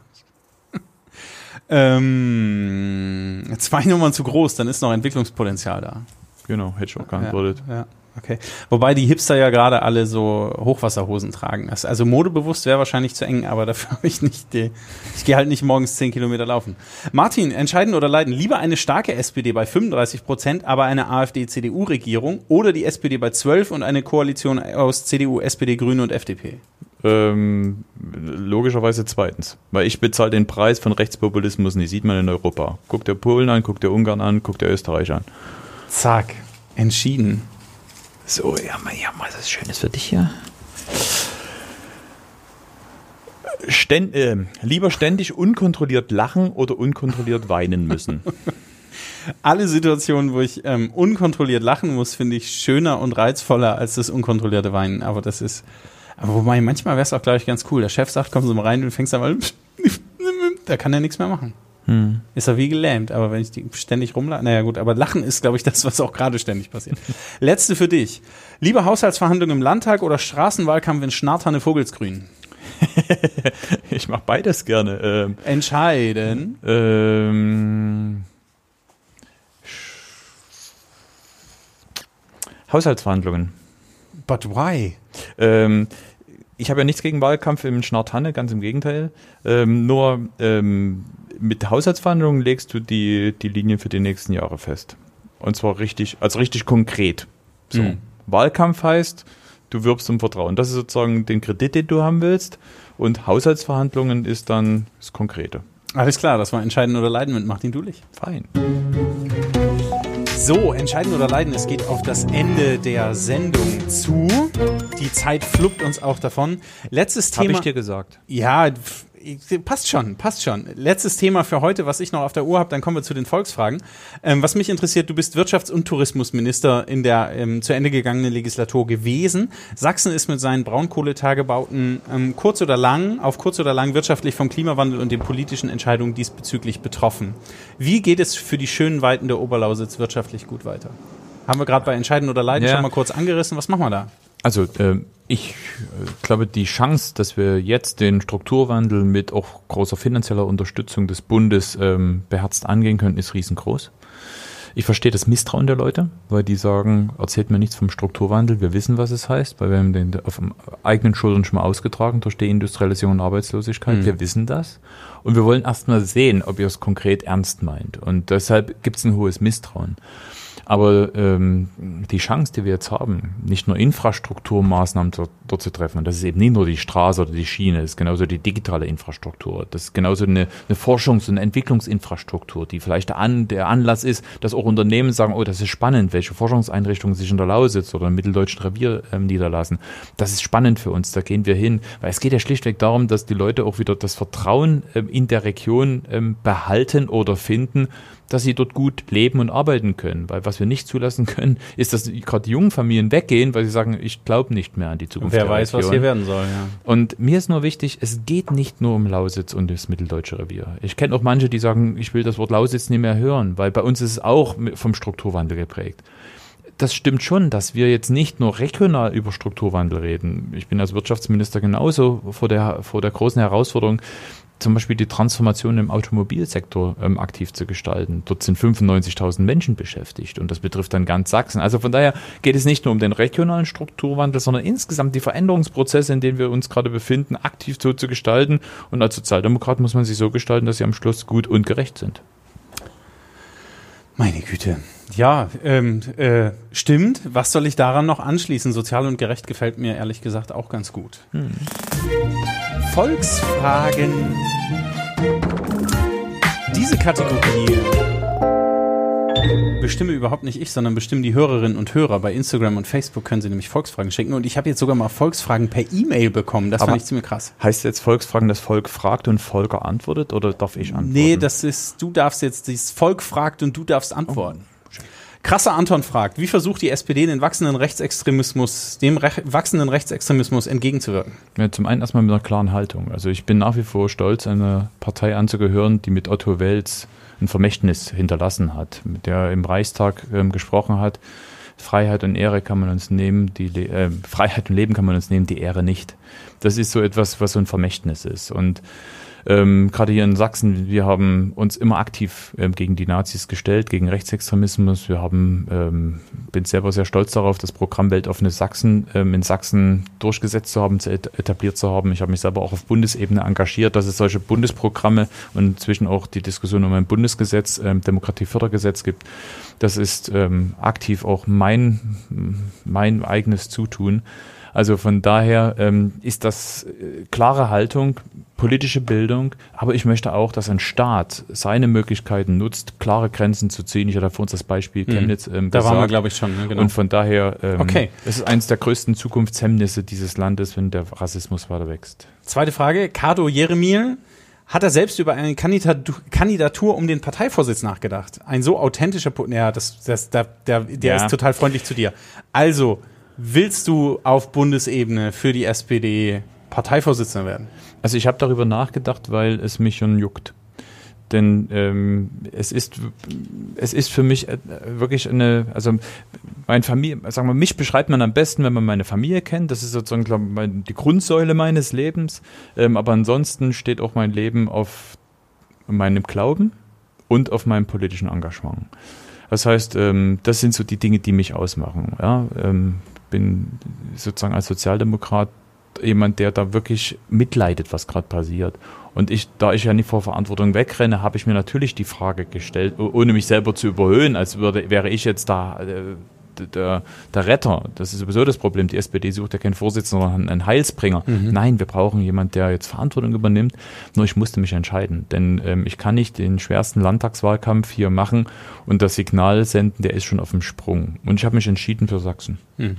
Ähm, zwei Nummern zu groß, dann ist noch Entwicklungspotenzial da. Genau, hätte ich auch geantwortet. Ja, ja, okay. Wobei die Hipster ja gerade alle so Hochwasserhosen tragen. Also modebewusst wäre wahrscheinlich zu eng, aber dafür habe ich nicht die. Ich gehe halt nicht morgens 10 Kilometer laufen. Martin, entscheiden oder leiden? Lieber eine starke SPD bei 35 Prozent, aber eine AfD-CDU-Regierung oder die SPD bei 12 und eine Koalition aus CDU, SPD, Grüne und FDP? Ähm, logischerweise zweitens. Weil ich bezahle den Preis von Rechtspopulismus nicht. Sieht man in Europa. Guckt der Polen an, guckt der Ungarn an, guckt der Österreich an. Zack. Entschieden. So, ja, mal, ja, mal was Schönes für dich hier. Ständ, äh, lieber ständig unkontrolliert lachen oder unkontrolliert weinen müssen. Alle Situationen, wo ich ähm, unkontrolliert lachen muss, finde ich schöner und reizvoller als das unkontrollierte Weinen. Aber das ist. Aber wobei, manchmal wäre es auch, glaube ich, ganz cool. Der Chef sagt, komm so mal rein und fängst an mal. Da kann er nichts mehr machen. Hm. Ist er wie gelähmt, aber wenn ich die ständig rumlache, naja gut, aber Lachen ist, glaube ich, das, was auch gerade ständig passiert. Letzte für dich. Lieber Haushaltsverhandlungen im Landtag oder Straßenwahlkampf in Schnarthanne Vogelsgrün? ich mache beides gerne. Ähm, Entscheiden. Ähm, Haushaltsverhandlungen. But why? Ähm, ich habe ja nichts gegen Wahlkampf im Schnartanne, ganz im Gegenteil. Ähm, nur ähm, mit Haushaltsverhandlungen legst du die, die Linien für die nächsten Jahre fest. Und zwar richtig, also richtig konkret. So. Mhm. Wahlkampf heißt, du wirbst um Vertrauen. Das ist sozusagen den Kredit, den du haben willst. Und Haushaltsverhandlungen ist dann das Konkrete. Alles klar, das war Entscheiden oder Leiden mit Martin Dulich. Fein. So, Entscheiden oder Leiden, es geht auf das Ende der Sendung zu. Die Zeit fluppt uns auch davon. Letztes Thema. Habe ich dir gesagt. Ja, passt schon, passt schon. Letztes Thema für heute, was ich noch auf der Uhr habe, dann kommen wir zu den Volksfragen. Ähm, was mich interessiert, du bist Wirtschafts- und Tourismusminister in der ähm, zu Ende gegangenen Legislatur gewesen. Sachsen ist mit seinen Braunkohletagebauten ähm, kurz oder lang, auf kurz oder lang wirtschaftlich vom Klimawandel und den politischen Entscheidungen diesbezüglich betroffen. Wie geht es für die schönen Weiten der Oberlausitz wirtschaftlich gut weiter? Haben wir gerade bei Entscheiden oder Leiden ja. schon mal kurz angerissen. Was machen wir da? Also äh, ich äh, glaube, die Chance, dass wir jetzt den Strukturwandel mit auch großer finanzieller Unterstützung des Bundes ähm, beherzt angehen können, ist riesengroß. Ich verstehe das Misstrauen der Leute, weil die sagen, erzählt mir nichts vom Strukturwandel, wir wissen, was es heißt, weil wir haben den auf eigenen Schultern schon mal ausgetragen durch Deindustrialisierung und Arbeitslosigkeit. Mhm. Wir wissen das. Und wir wollen erst mal sehen, ob ihr es konkret ernst meint. Und deshalb gibt es ein hohes Misstrauen. Aber ähm, die Chance, die wir jetzt haben, nicht nur Infrastrukturmaßnahmen dort, dort zu treffen, das ist eben nicht nur die Straße oder die Schiene, das ist genauso die digitale Infrastruktur, das ist genauso eine, eine Forschungs- und Entwicklungsinfrastruktur, die vielleicht an, der Anlass ist, dass auch Unternehmen sagen, oh, das ist spannend, welche Forschungseinrichtungen sich in der Lausitz oder im Mitteldeutschen Revier ähm, niederlassen. Das ist spannend für uns, da gehen wir hin. Weil es geht ja schlichtweg darum, dass die Leute auch wieder das Vertrauen ähm, in der Region ähm, behalten oder finden, dass sie dort gut leben und arbeiten können. Weil was wir nicht zulassen können, ist, dass gerade die jungen Familien weggehen, weil sie sagen, ich glaube nicht mehr an die Zukunft. Wer weiß, was hier werden soll, ja. Und mir ist nur wichtig, es geht nicht nur um Lausitz und das mitteldeutsche Revier. Ich kenne auch manche, die sagen, ich will das Wort Lausitz nicht mehr hören, weil bei uns ist es auch vom Strukturwandel geprägt das stimmt schon, dass wir jetzt nicht nur regional über Strukturwandel reden. Ich bin als Wirtschaftsminister genauso vor der, vor der großen Herausforderung, zum Beispiel die Transformation im Automobilsektor ähm, aktiv zu gestalten. Dort sind 95.000 Menschen beschäftigt und das betrifft dann ganz Sachsen. Also von daher geht es nicht nur um den regionalen Strukturwandel, sondern insgesamt die Veränderungsprozesse, in denen wir uns gerade befinden, aktiv so zu gestalten. Und als Sozialdemokrat muss man sie so gestalten, dass sie am Schluss gut und gerecht sind. Meine Güte. Ja, ähm, äh, stimmt. Was soll ich daran noch anschließen? Sozial und gerecht gefällt mir ehrlich gesagt auch ganz gut. Hm. Volksfragen. Diese Kategorie bestimme überhaupt nicht ich, sondern bestimmen die Hörerinnen und Hörer. Bei Instagram und Facebook können sie nämlich Volksfragen schicken. Und ich habe jetzt sogar mal Volksfragen per E-Mail bekommen. Das fand ich ziemlich krass. Heißt jetzt Volksfragen, das Volk fragt und Volker antwortet oder darf ich antworten? Nee, das ist, du darfst jetzt, das Volk fragt und du darfst antworten. Krasser Anton fragt, wie versucht die SPD den wachsenden Rechtsextremismus, dem Rech wachsenden Rechtsextremismus entgegenzuwirken? Ja, zum einen erstmal mit einer klaren Haltung. Also ich bin nach wie vor stolz, einer Partei anzugehören, die mit Otto Wels ein Vermächtnis hinterlassen hat, mit der im Reichstag ähm, gesprochen hat. Freiheit und Ehre kann man uns nehmen, die äh, Freiheit und Leben kann man uns nehmen, die Ehre nicht. Das ist so etwas, was so ein Vermächtnis ist. Und ähm, Gerade hier in Sachsen, wir haben uns immer aktiv ähm, gegen die Nazis gestellt, gegen Rechtsextremismus. Wir haben, ähm, bin selber sehr stolz darauf, das Programm Weltoffene Sachsen ähm, in Sachsen durchgesetzt zu haben, etabliert zu haben. Ich habe mich selber auch auf Bundesebene engagiert, dass es solche Bundesprogramme und inzwischen auch die Diskussion um ein Bundesgesetz, ähm, Demokratiefördergesetz gibt. Das ist ähm, aktiv auch mein, mein eigenes Zutun. Also von daher ähm, ist das äh, klare Haltung, politische Bildung, aber ich möchte auch, dass ein Staat seine Möglichkeiten nutzt, klare Grenzen zu ziehen. Ich hatte vor uns das Beispiel mhm. Chemnitz ähm, Da gesagt. waren wir, glaube ich, schon. Ne? Genau. Und von daher ähm, okay. es ist eines der größten Zukunftshemmnisse dieses Landes, wenn der Rassismus weiter wächst. Zweite Frage, Cardo Jeremil hat er selbst über eine Kandidatur um den Parteivorsitz nachgedacht. Ein so authentischer, ja, das, das, der, der, der ja. ist total freundlich zu dir. Also, willst du auf Bundesebene für die SPD Parteivorsitzender werden? Also ich habe darüber nachgedacht, weil es mich schon juckt. Denn ähm, es ist es ist für mich äh, wirklich eine, also mein Familie, sagen wir, mich beschreibt man am besten, wenn man meine Familie kennt. Das ist sozusagen glaub, ich, die Grundsäule meines Lebens. Ähm, aber ansonsten steht auch mein Leben auf meinem Glauben und auf meinem politischen Engagement. Das heißt, ähm, das sind so die Dinge, die mich ausmachen. Ja, ähm, bin sozusagen als Sozialdemokrat jemand, der da wirklich mitleidet, was gerade passiert. Und ich, da ich ja nicht vor Verantwortung wegrenne, habe ich mir natürlich die Frage gestellt, ohne mich selber zu überhöhen, als würde, wäre ich jetzt da äh, der, der Retter. Das ist sowieso das Problem. Die SPD sucht ja keinen Vorsitzenden, sondern einen Heilsbringer. Mhm. Nein, wir brauchen jemanden, der jetzt Verantwortung übernimmt. Nur ich musste mich entscheiden, denn ähm, ich kann nicht den schwersten Landtagswahlkampf hier machen und das Signal senden, der ist schon auf dem Sprung. Und ich habe mich entschieden für Sachsen. Mhm.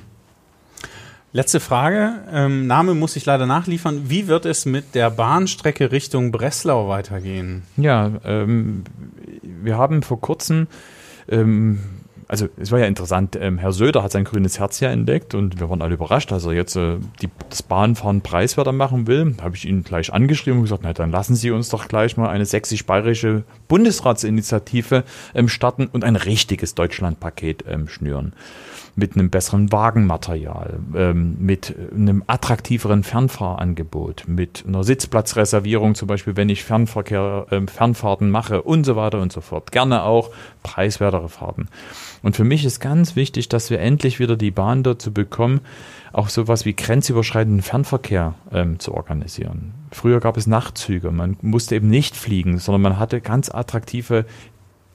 Letzte Frage. Ähm, Name muss ich leider nachliefern. Wie wird es mit der Bahnstrecke Richtung Breslau weitergehen? Ja, ähm, wir haben vor kurzem ähm, also es war ja interessant, ähm, Herr Söder hat sein grünes Herz ja entdeckt und wir waren alle überrascht, dass er jetzt äh, die, das Bahnfahren preiswerter machen will. Habe ich ihn gleich angeschrieben und gesagt, na dann lassen Sie uns doch gleich mal eine sächsisch-bayerische Bundesratsinitiative ähm, starten und ein richtiges Deutschlandpaket ähm, schnüren mit einem besseren Wagenmaterial, ähm, mit einem attraktiveren Fernfahrangebot, mit einer Sitzplatzreservierung, zum Beispiel, wenn ich Fernverkehr, äh, Fernfahrten mache und so weiter und so fort. Gerne auch preiswertere Fahrten. Und für mich ist ganz wichtig, dass wir endlich wieder die Bahn dazu bekommen, auch sowas wie grenzüberschreitenden Fernverkehr ähm, zu organisieren. Früher gab es Nachtzüge, man musste eben nicht fliegen, sondern man hatte ganz attraktive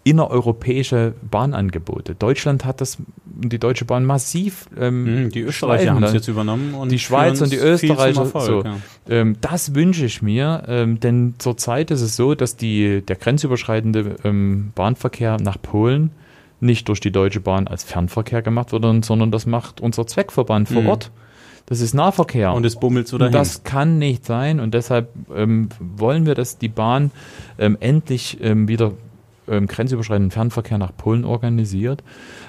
innereuropäische Bahnangebote. Deutschland hat das, die Deutsche Bahn massiv. Ähm, hm, die Österreicher haben es jetzt übernommen und die Schweiz und die Österreicher. Erfolg, so. Ja. Ähm, das wünsche ich mir, ähm, denn zurzeit ist es so, dass die, der grenzüberschreitende ähm, Bahnverkehr nach Polen nicht durch die Deutsche Bahn als Fernverkehr gemacht wird, sondern das macht unser Zweckverband vor mhm. Ort. Das ist Nahverkehr. Und es bummelt so dahin. Das kann nicht sein und deshalb ähm, wollen wir, dass die Bahn ähm, endlich ähm, wieder ähm, grenzüberschreitenden Fernverkehr nach Polen organisiert.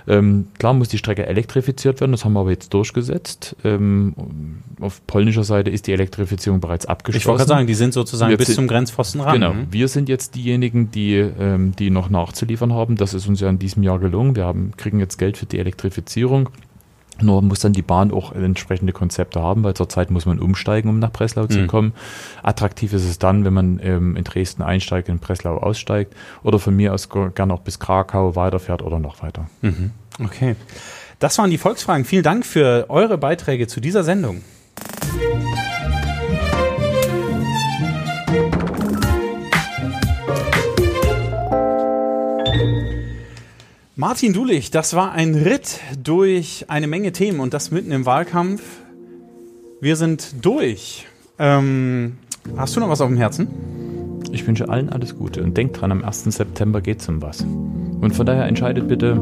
Ähm, klar muss die Strecke elektrifiziert werden, das haben wir aber jetzt durchgesetzt. Ähm, auf polnischer Seite ist die Elektrifizierung bereits abgeschlossen. Ich wollte gerade sagen, die sind sozusagen wir bis zum Grenzpfosten ran. Genau, mhm. wir sind jetzt diejenigen, die, ähm, die noch nachzuliefern haben. Das ist uns ja in diesem Jahr gelungen. Wir haben, kriegen jetzt Geld für die Elektrifizierung. Nur muss dann die Bahn auch entsprechende Konzepte haben, weil zurzeit muss man umsteigen, um nach Breslau mhm. zu kommen. Attraktiv ist es dann, wenn man ähm, in Dresden einsteigt, in Breslau aussteigt oder von mir aus gerne auch bis Krakau weiterfährt oder noch weiter. Mhm. Okay. Das waren die Volksfragen. Vielen Dank für eure Beiträge zu dieser Sendung. Martin Dulich, das war ein Ritt durch eine Menge Themen und das mitten im Wahlkampf. Wir sind durch. Ähm, hast du noch was auf dem Herzen? Ich wünsche allen alles Gute und denkt dran, am 1. September geht es um was. Und von daher entscheidet bitte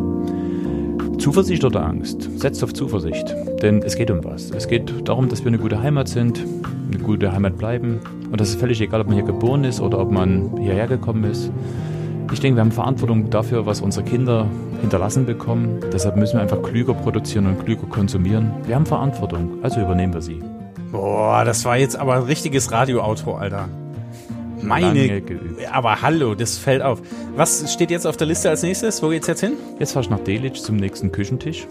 Zuversicht oder Angst. Setzt auf Zuversicht, denn es geht um was. Es geht darum, dass wir eine gute Heimat sind, eine gute Heimat bleiben. Und das ist völlig egal, ob man hier geboren ist oder ob man hierher gekommen ist. Ich denke, wir haben Verantwortung dafür, was unsere Kinder hinterlassen bekommen. Deshalb müssen wir einfach klüger produzieren und klüger konsumieren. Wir haben Verantwortung, also übernehmen wir sie. Boah, das war jetzt aber ein richtiges Radioauto, Alter. Meine, aber hallo, das fällt auf. Was steht jetzt auf der Liste als nächstes? Wo geht's jetzt hin? Jetzt fahrst du nach Delitzsch zum nächsten Küchentisch.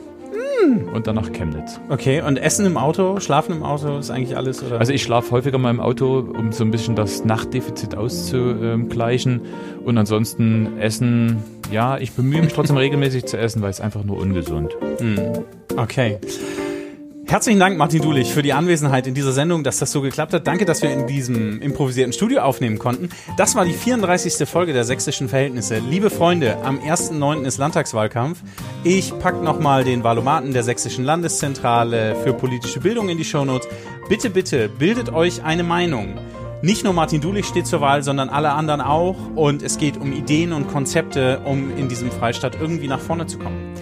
Und dann nach Chemnitz. Okay, und Essen im Auto, Schlafen im Auto ist eigentlich alles? Oder? Also ich schlafe häufiger mal im Auto, um so ein bisschen das Nachtdefizit auszugleichen. Und ansonsten Essen, ja, ich bemühe mich trotzdem regelmäßig zu essen, weil es einfach nur ungesund. Hm. Okay. Herzlichen Dank, Martin Dulich, für die Anwesenheit in dieser Sendung, dass das so geklappt hat. Danke, dass wir in diesem improvisierten Studio aufnehmen konnten. Das war die 34. Folge der Sächsischen Verhältnisse. Liebe Freunde, am 1.9. ist Landtagswahlkampf. Ich packe nochmal den Valomaten der Sächsischen Landeszentrale für politische Bildung in die Shownotes. Bitte, bitte, bildet euch eine Meinung. Nicht nur Martin Dulich steht zur Wahl, sondern alle anderen auch. Und es geht um Ideen und Konzepte, um in diesem Freistaat irgendwie nach vorne zu kommen.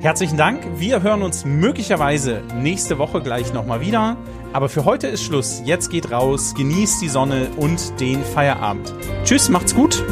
Herzlichen Dank. Wir hören uns möglicherweise nächste Woche gleich nochmal wieder. Aber für heute ist Schluss. Jetzt geht raus, genießt die Sonne und den Feierabend. Tschüss, macht's gut.